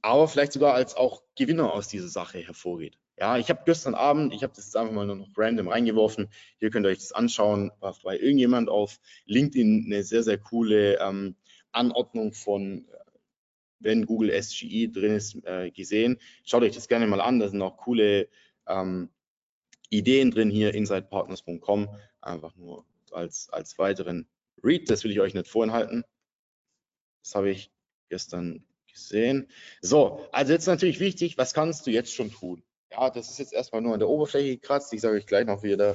aber vielleicht sogar als auch Gewinner aus dieser Sache hervorgeht. Ja, ich habe gestern Abend, ich habe das jetzt einfach mal nur noch random reingeworfen. Hier könnt ihr euch das anschauen, war bei irgendjemand auf LinkedIn eine sehr, sehr coole ähm, Anordnung von wenn Google SGE drin ist, äh, gesehen. Schaut euch das gerne mal an, da sind auch coole ähm, Ideen drin hier, insidepartners.com, einfach nur als, als weiteren Read, das will ich euch nicht vorenthalten. Das habe ich gestern gesehen. So, also jetzt natürlich wichtig, was kannst du jetzt schon tun? Ja, das ist jetzt erstmal nur an der Oberfläche gekratzt. Ich sage euch gleich noch, wie ihr da,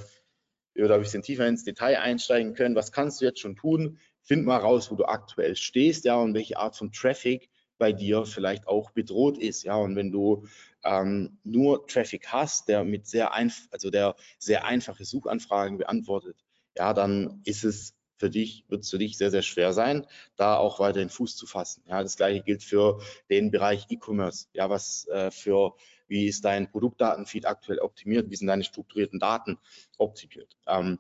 wie wir da ein bisschen tiefer ins Detail einsteigen können. Was kannst du jetzt schon tun? Find mal raus, wo du aktuell stehst, ja, und welche Art von Traffic bei dir vielleicht auch bedroht ist, ja. Und wenn du ähm, nur Traffic hast, der mit sehr einfach, also der sehr einfache Suchanfragen beantwortet, ja, dann ist es für dich, wird es für dich sehr, sehr schwer sein, da auch weiterhin Fuß zu fassen. Ja, das gleiche gilt für den Bereich E-Commerce. Ja, was äh, für, wie ist dein Produktdatenfeed aktuell optimiert? Wie sind deine strukturierten Daten optimiert? Ähm,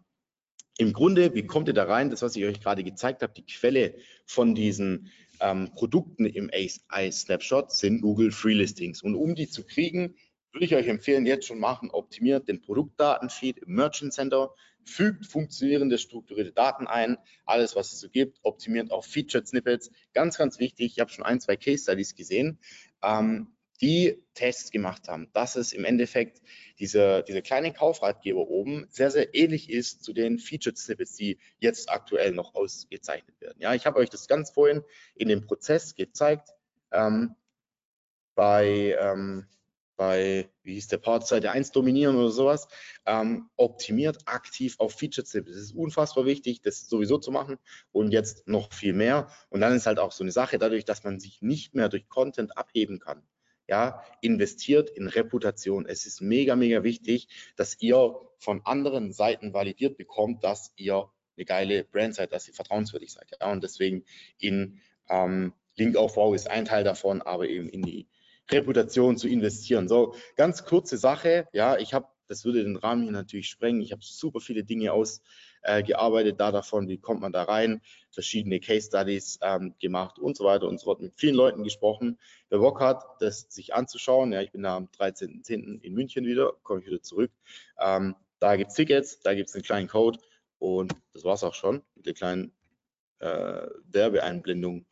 Im Grunde, wie kommt ihr da rein? Das, was ich euch gerade gezeigt habe, die Quelle von diesen ähm, Produkten im AI-Snapshot sind Google Free Listings. Und um die zu kriegen, würde ich euch empfehlen, jetzt schon machen, optimiert den Produktdatenfeed im Merchant Center, fügt funktionierende strukturierte Daten ein, alles, was es so gibt, optimiert auch Featured Snippets. Ganz, ganz wichtig, ich habe schon ein, zwei Case Studies gesehen, ähm, die Tests gemacht haben, dass es im Endeffekt diese, diese kleine Kaufratgeber oben sehr, sehr ähnlich ist zu den Featured Snippets, die jetzt aktuell noch ausgezeichnet werden. Ja, ich habe euch das ganz vorhin in dem Prozess gezeigt. Ähm, bei ähm, bei, wie hieß der Part, Seite 1 dominieren oder sowas, ähm, optimiert aktiv auf Feature Snippets. Das ist unfassbar wichtig, das sowieso zu machen und jetzt noch viel mehr. Und dann ist halt auch so eine Sache, dadurch, dass man sich nicht mehr durch Content abheben kann. Ja, investiert in Reputation. Es ist mega, mega wichtig, dass ihr von anderen Seiten validiert bekommt, dass ihr eine geile Brand seid, dass ihr vertrauenswürdig seid. Ja, und deswegen in ähm, Linkaufbau ist ein Teil davon, aber eben in die Reputation zu investieren. So, ganz kurze Sache. Ja, ich habe, das würde den Rahmen hier natürlich sprengen. Ich habe super viele Dinge ausgearbeitet äh, da davon, wie kommt man da rein, verschiedene Case Studies ähm, gemacht und so weiter und so fort. Mit vielen Leuten gesprochen. Wer Bock hat, das sich anzuschauen, ja, ich bin da am 13.10. in München wieder, komme ich wieder zurück. Ähm, da gibt es Tickets, da gibt es einen kleinen Code und das war es auch schon mit der kleinen äh, Werbeeinblendung.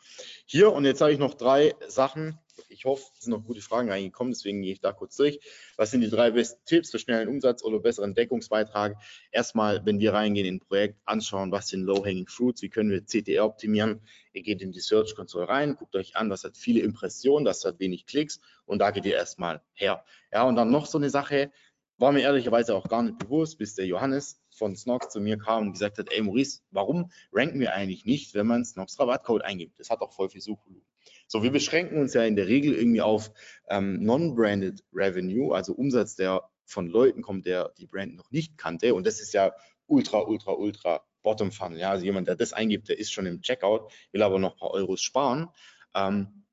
Hier und jetzt habe ich noch drei Sachen, ich hoffe, es sind noch gute Fragen reingekommen, deswegen gehe ich da kurz durch. Was sind die drei besten Tipps für schnellen Umsatz oder besseren Deckungsbeitrag? Erstmal, wenn wir reingehen in ein Projekt, anschauen, was sind Low-Hanging Fruits, wie können wir CTR optimieren. Ihr geht in die Search Console rein, guckt euch an, was hat viele Impressionen, das hat wenig Klicks und da geht ihr erstmal her. Ja, und dann noch so eine Sache, war mir ehrlicherweise auch gar nicht bewusst, bis der Johannes von Snox zu mir kam und gesagt hat, ey Maurice, warum ranken wir eigentlich nicht, wenn man Snox Rabattcode eingibt? Das hat auch voll viel Suchvolumen. So, wir beschränken uns ja in der Regel irgendwie auf ähm, Non-Branded Revenue, also Umsatz, der von Leuten kommt, der die Brand noch nicht kannte. Und das ist ja ultra, ultra, ultra Bottom Funnel. Ja, also jemand, der das eingibt, der ist schon im Checkout, will aber noch ein paar Euros sparen. Ähm,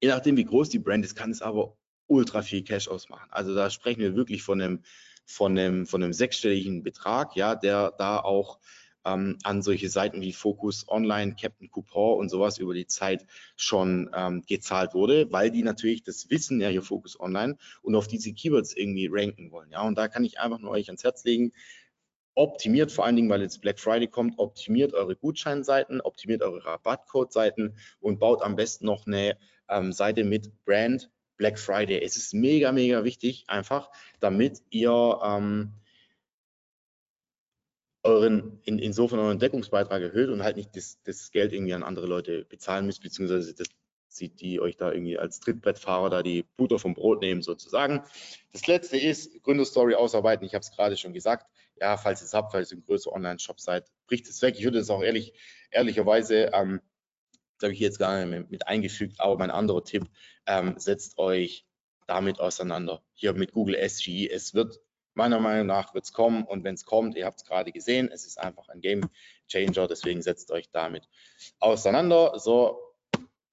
je nachdem, wie groß die Brand ist, kann es aber ultra viel Cash ausmachen. Also da sprechen wir wirklich von einem, von einem, von einem sechsstelligen Betrag, ja, der da auch ähm, an solche Seiten wie Focus Online, Captain Coupon und sowas über die Zeit schon ähm, gezahlt wurde, weil die natürlich das wissen, ja, hier Focus Online und auf diese Keywords irgendwie ranken wollen. Ja, und da kann ich einfach nur euch ans Herz legen, optimiert vor allen Dingen, weil jetzt Black Friday kommt, optimiert eure Gutscheinseiten, optimiert eure Rabattcode-Seiten und baut am besten noch eine ähm, Seite mit Brand Black Friday. Es ist mega, mega wichtig, einfach, damit ihr ähm, euren, in, insofern euren Deckungsbeitrag erhöht und halt nicht das, das Geld irgendwie an andere Leute bezahlen müsst, beziehungsweise das sieht die euch da irgendwie als Trittbrettfahrer da die Butter vom Brot nehmen sozusagen. Das letzte ist Gründerstory ausarbeiten. Ich habe es gerade schon gesagt. Ja, falls ihr es habt, falls ihr ein größer Online-Shop seid, bricht es weg. Ich würde es auch ehrlich, ehrlicherweise, ähm, das habe ich jetzt gar nicht mit, mit eingefügt, aber mein anderer Tipp, ähm, setzt euch damit auseinander. Hier mit Google SGE. Es wird Meiner Meinung nach wird es kommen und wenn es kommt, ihr habt es gerade gesehen, es ist einfach ein Game Changer, deswegen setzt euch damit auseinander. So,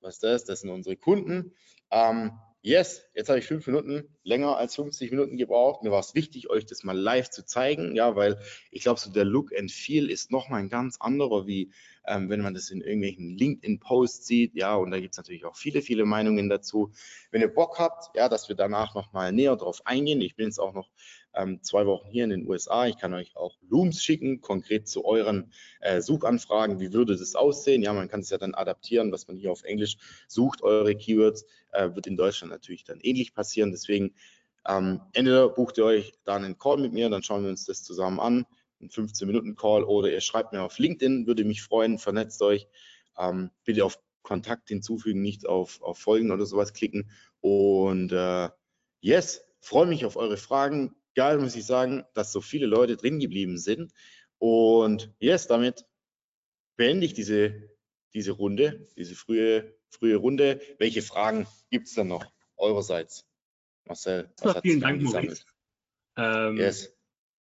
was ist das? Das sind unsere Kunden. Ähm, yes, jetzt habe ich fünf Minuten, länger als 50 Minuten gebraucht. Mir war es wichtig, euch das mal live zu zeigen, ja, weil ich glaube, so der Look and Feel ist nochmal ein ganz anderer, wie ähm, wenn man das in irgendwelchen LinkedIn-Posts sieht, ja, und da gibt es natürlich auch viele, viele Meinungen dazu. Wenn ihr Bock habt, ja, dass wir danach nochmal näher drauf eingehen, ich bin jetzt auch noch ähm, zwei Wochen hier in den USA. Ich kann euch auch Looms schicken, konkret zu euren äh, Suchanfragen. Wie würde das aussehen? Ja, man kann es ja dann adaptieren, was man hier auf Englisch sucht, eure Keywords, äh, wird in Deutschland natürlich dann ähnlich passieren. Deswegen ähm, entweder bucht ihr euch dann einen Call mit mir, dann schauen wir uns das zusammen an, einen 15-Minuten-Call, oder ihr schreibt mir auf LinkedIn, würde mich freuen, vernetzt euch. Ähm, bitte auf Kontakt hinzufügen, nicht auf, auf Folgen oder sowas klicken. Und äh, yes, freue mich auf eure Fragen. Geil, muss ich sagen, dass so viele Leute drin geblieben sind. Und yes, damit beende ich diese, diese Runde, diese frühe, frühe Runde. Welche Fragen gibt es denn noch eurerseits? Marcel, was ja, vielen Dank, Maurice. Ähm, yes.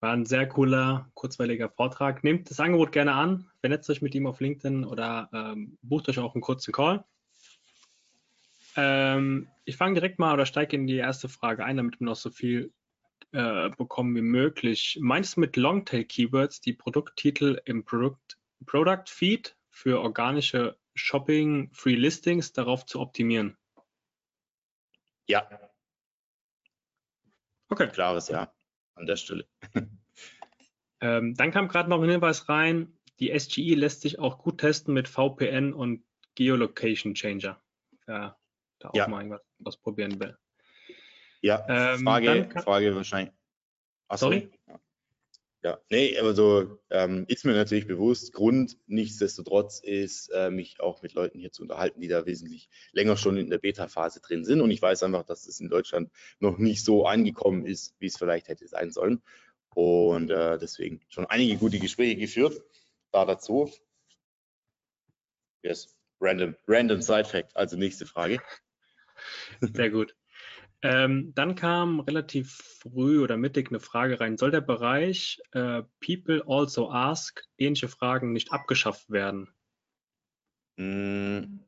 War ein sehr cooler, kurzweiliger Vortrag. Nehmt das Angebot gerne an, vernetzt euch mit ihm auf LinkedIn oder ähm, bucht euch auch einen kurzen Call. Ähm, ich fange direkt mal oder steige in die erste Frage ein, damit wir noch so viel äh, bekommen wie möglich. Meinst du mit Longtail-Keywords die Produkttitel im Produkt, Product Feed für organische Shopping Free Listings darauf zu optimieren? Ja. Okay. Klares Ja an der Stelle. Ähm, dann kam gerade noch ein Hinweis rein, die SGI lässt sich auch gut testen mit VPN und Geolocation Changer. Ja, da auch ja. mal irgendwas ausprobieren will. Ja, ähm, Frage, Frage wahrscheinlich. Achso. Sorry? Ja, nee, also ähm, ist mir natürlich bewusst. Grund nichtsdestotrotz ist, äh, mich auch mit Leuten hier zu unterhalten, die da wesentlich länger schon in der Beta-Phase drin sind. Und ich weiß einfach, dass es in Deutschland noch nicht so angekommen ist, wie es vielleicht hätte sein sollen. Und äh, deswegen schon einige gute Gespräche geführt. Da dazu. Yes, random, random Side Fact. Also nächste Frage. Sehr gut. Ähm, dann kam relativ früh oder mittig eine Frage rein. Soll der Bereich äh, People also ask ähnliche Fragen nicht abgeschafft werden? Mm,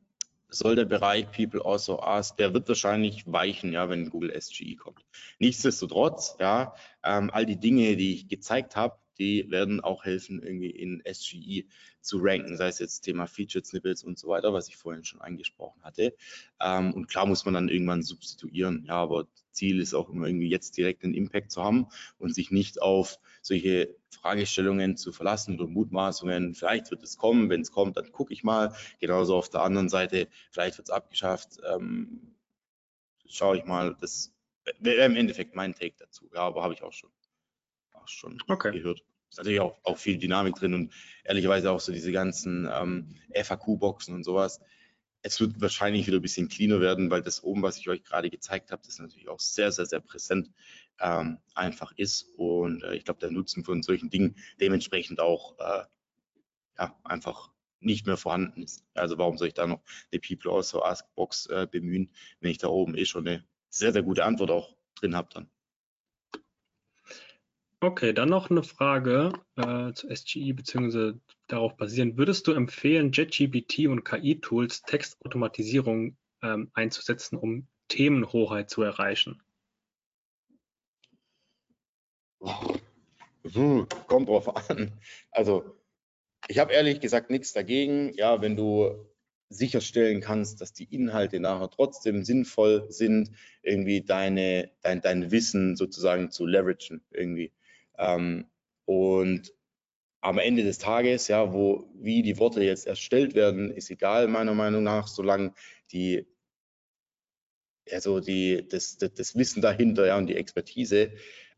soll der Bereich People also ask, der wird wahrscheinlich weichen, ja, wenn Google SGE kommt. Nichtsdestotrotz, ja, ähm, all die Dinge, die ich gezeigt habe, die werden auch helfen, irgendwie in SGE zu ranken, sei es jetzt Thema Featured Snippets und so weiter, was ich vorhin schon angesprochen hatte. Ähm, und klar muss man dann irgendwann substituieren, ja, aber Ziel ist auch immer irgendwie jetzt direkt einen Impact zu haben und sich nicht auf solche Fragestellungen zu verlassen oder Mutmaßungen. Vielleicht wird es kommen, wenn es kommt, dann gucke ich mal. Genauso auf der anderen Seite, vielleicht wird es abgeschafft. Ähm, schaue ich mal, das wäre im Endeffekt mein Take dazu. Ja, aber habe ich auch schon, auch schon okay. gehört ist natürlich auch, auch viel Dynamik drin und ehrlicherweise auch so diese ganzen ähm, FAQ-Boxen und sowas. Es wird wahrscheinlich wieder ein bisschen cleaner werden, weil das oben, was ich euch gerade gezeigt habe, das natürlich auch sehr, sehr, sehr präsent ähm, einfach ist. Und äh, ich glaube, der Nutzen von solchen Dingen dementsprechend auch äh, ja, einfach nicht mehr vorhanden ist. Also warum soll ich da noch eine People Also Ask Box äh, bemühen, wenn ich da oben eh schon eine sehr, sehr gute Antwort auch drin habe dann. Okay, dann noch eine Frage äh, zu SGI beziehungsweise darauf basierend. Würdest du empfehlen, JetGPT und KI-Tools Textautomatisierung ähm, einzusetzen, um Themenhoheit zu erreichen? Hm, kommt drauf an. Also, ich habe ehrlich gesagt nichts dagegen. Ja, wenn du sicherstellen kannst, dass die Inhalte nachher trotzdem sinnvoll sind, irgendwie deine, dein, dein Wissen sozusagen zu leveragen irgendwie. Ähm, und am Ende des Tages, ja, wo, wie die Worte jetzt erstellt werden, ist egal, meiner Meinung nach, solange die, also die, das, das, das Wissen dahinter, ja, und die Expertise,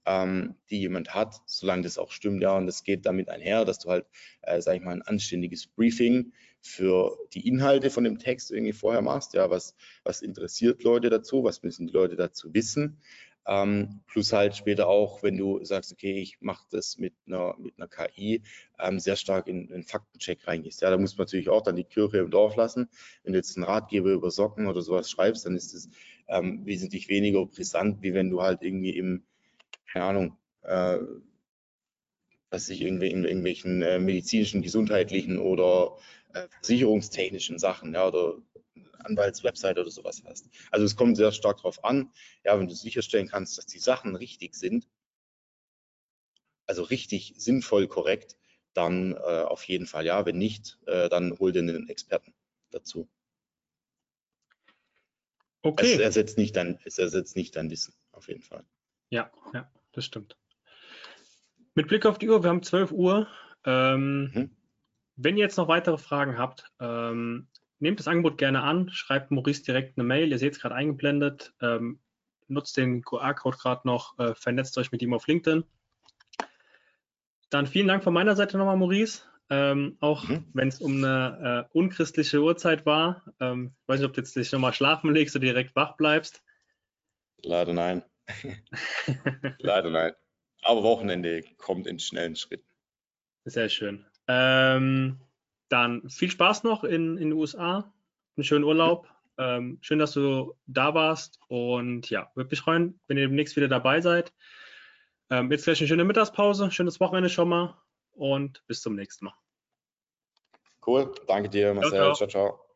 ähm, die jemand hat, solange das auch stimmt, ja, und das geht damit einher, dass du halt, äh, sag ich mal, ein anständiges Briefing für die Inhalte von dem Text irgendwie vorher machst, ja, was, was interessiert Leute dazu, was müssen die Leute dazu wissen, ähm, plus halt später auch, wenn du sagst, okay, ich mache das mit einer, mit einer KI, ähm, sehr stark in einen Faktencheck reingehst. Ja, da muss man natürlich auch dann die Kirche im Dorf lassen. Wenn du jetzt einen Ratgeber über Socken oder sowas schreibst, dann ist es ähm, wesentlich weniger brisant, wie wenn du halt irgendwie im, keine Ahnung, äh, dass sich irgendwie in irgendwelchen äh, medizinischen, gesundheitlichen oder äh, versicherungstechnischen Sachen, ja, oder Anwaltswebsite oder sowas hast. Also es kommt sehr stark darauf an, ja, wenn du sicherstellen kannst, dass die Sachen richtig sind, also richtig sinnvoll korrekt, dann äh, auf jeden Fall ja. Wenn nicht, äh, dann hol dir einen Experten dazu. Okay. Es ersetzt nicht dein, es ersetzt nicht dein Wissen, auf jeden Fall. Ja, ja, das stimmt. Mit Blick auf die Uhr, wir haben 12 Uhr. Ähm, mhm. Wenn ihr jetzt noch weitere Fragen habt, ähm, nehmt das Angebot gerne an, schreibt Maurice direkt eine Mail, ihr seht es gerade eingeblendet, ähm, nutzt den QR-Code gerade noch, äh, vernetzt euch mit ihm auf LinkedIn. Dann vielen Dank von meiner Seite nochmal, Maurice. Ähm, auch mhm. wenn es um eine äh, unchristliche Uhrzeit war. Ähm, ich weiß nicht, ob du jetzt dich nochmal schlafen legst oder direkt wach bleibst. Leider nein. Leider nein. Aber Wochenende kommt in schnellen Schritten. Sehr schön. Ähm, dann viel Spaß noch in, in den USA. Einen schönen Urlaub. Ähm, schön, dass du da warst. Und ja, würde mich freuen, wenn ihr demnächst wieder dabei seid. Ähm, jetzt gleich eine schöne Mittagspause, schönes Wochenende schon mal und bis zum nächsten Mal. Cool, danke dir, Marcel. ciao. ciao. ciao.